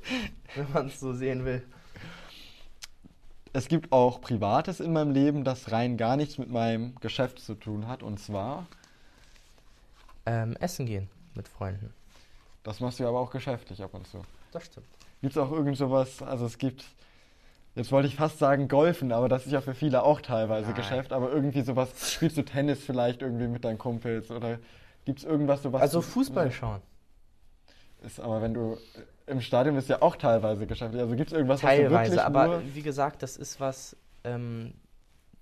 [laughs] Wenn man es so sehen will. Es gibt auch Privates in meinem Leben, das rein gar nichts mit meinem Geschäft zu tun hat. Und zwar, Ähm, essen gehen mit Freunden. das machst du aber auch geschäftlich ab und zu. Das stimmt. Gibt es auch irgend sowas, also es gibt, jetzt wollte ich fast sagen Golfen, aber das ist ja für viele auch teilweise Nein. Geschäft, aber irgendwie sowas, spielst du Tennis vielleicht irgendwie mit deinen Kumpels oder gibt es irgendwas sowas? Also Fußball schauen. Ist aber wenn du im Stadion bist ja auch teilweise geschäftlich. Also gibt es irgendwas, was du wirklich Teilweise, aber wie gesagt, das ist was, ähm,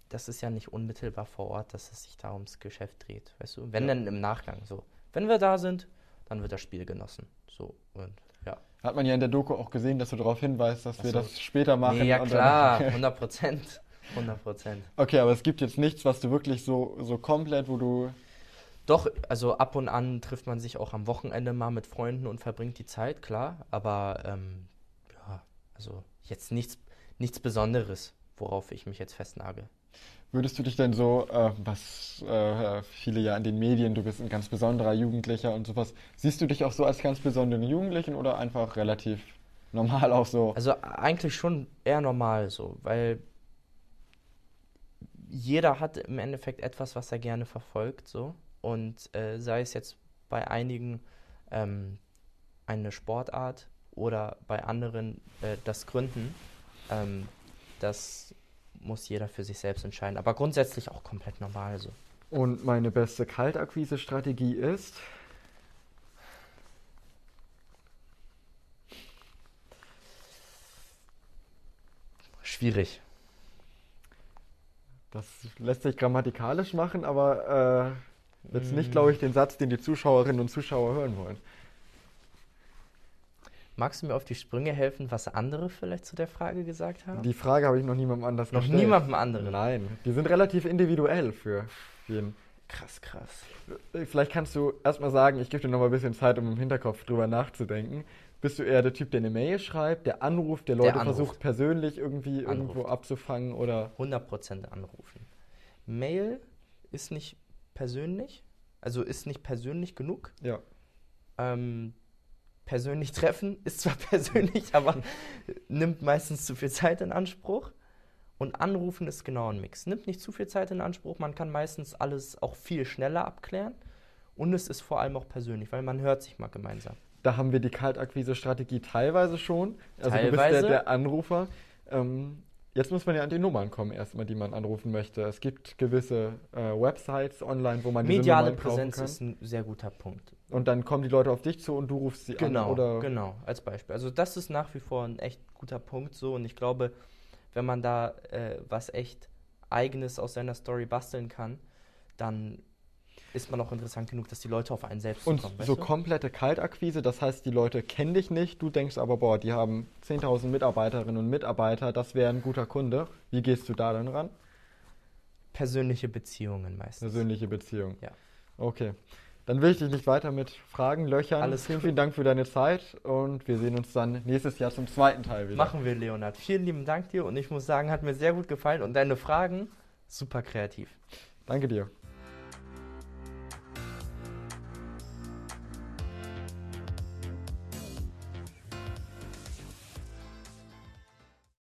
das ist ja nicht unmittelbar vor Ort, dass es sich da ums Geschäft dreht. Weißt du? Wenn Ja. dann im Nachgang so. Wenn wir da sind, dann wird das Spiel genossen. So und ja. Hat man ja in der Doku auch gesehen, dass du darauf hinweist, dass Ach wir so. das später machen. Nee, ja klar, [laughs] Dann, 100 Prozent. 100 Prozent. okay, aber es gibt jetzt nichts, was du wirklich so, so komplett, wo du... Doch, also ab und an trifft man sich auch am Wochenende mal mit Freunden und verbringt die Zeit, klar. Aber ähm, ja, also jetzt nichts, nichts Besonderes, worauf ich mich jetzt festnagel. Würdest du dich denn so, äh, was äh, viele ja in den Medien, du bist ein ganz besonderer Jugendlicher und sowas, siehst du dich auch so als ganz besonderen Jugendlichen oder einfach relativ normal auch so? Also eigentlich schon eher normal so, weil jeder hat im Endeffekt etwas, was er gerne verfolgt, so. Und äh, sei es jetzt bei einigen ähm, eine Sportart oder bei anderen äh, das Gründen, ähm, das muss jeder für sich selbst entscheiden. Aber grundsätzlich auch komplett normal so. Und meine beste Kaltakquise-Strategie ist, Schwierig. das lässt sich grammatikalisch machen, aber äh, jetzt nicht, glaube ich, den Satz, den die Zuschauerinnen und Zuschauer hören wollen. Magst du mir auf die Sprünge helfen, was andere vielleicht zu der Frage gesagt haben? Die Frage habe ich noch niemandem anders Noch gestellt. niemandem anderen. Nein, die sind relativ individuell für jeden. Krass, krass. Vielleicht kannst du erstmal sagen, ich gebe dir noch mal ein bisschen Zeit, um im Hinterkopf drüber nachzudenken. Bist du eher der Typ, der eine Mail schreibt, der anruft, der Leute anruft. versucht persönlich irgendwie irgendwo Anruft. abzufangen oder 100% anrufen. Mail ist nicht persönlich, also ist nicht persönlich genug. ja. Ähm, persönlich treffen ist zwar [laughs] persönlich, aber nimmt meistens zu viel Zeit in Anspruch. Und anrufen ist genau ein Mix. Nimmt nicht zu viel Zeit in Anspruch, man kann meistens alles auch viel schneller abklären. Und es ist vor allem auch persönlich, weil man hört sich mal gemeinsam. Da haben wir die Kaltakquise-Strategie teilweise schon. Also du bist Teilweise. der, der Anrufer. Ähm, jetzt muss man ja an die Nummern kommen, erstmal, die man anrufen möchte. Es gibt gewisse äh, Websites online, wo man diese Mediale Nummern kaufen Präsenz kann. ist ein sehr guter Punkt. Und dann kommen die Leute auf dich zu und du rufst sie Genau, an. Oder genau, als Beispiel. Also das ist nach wie vor ein echt guter Punkt so und ich glaube, wenn man da äh, was echt Eigenes aus seiner Story basteln kann, dann ist man auch interessant genug, dass die Leute auf einen selbst Und zukommen. so du? komplette Kaltakquise, das heißt, die Leute kennen dich nicht, du denkst aber, boah, die haben 10.000 Mitarbeiterinnen und Mitarbeiter, das wäre ein guter Kunde. Wie gehst du da dann ran? Persönliche Beziehungen meistens. Persönliche Beziehungen. Ja. Okay. Dann will ich dich nicht weiter mit Fragen löchern. Alles vielen, vielen Dank für deine Zeit und wir sehen uns dann nächstes Jahr zum zweiten Teil wieder. Machen wir, Leonhard. Vielen lieben Dank dir und ich muss sagen, hat mir sehr gut gefallen und deine Fragen super kreativ. Danke dir.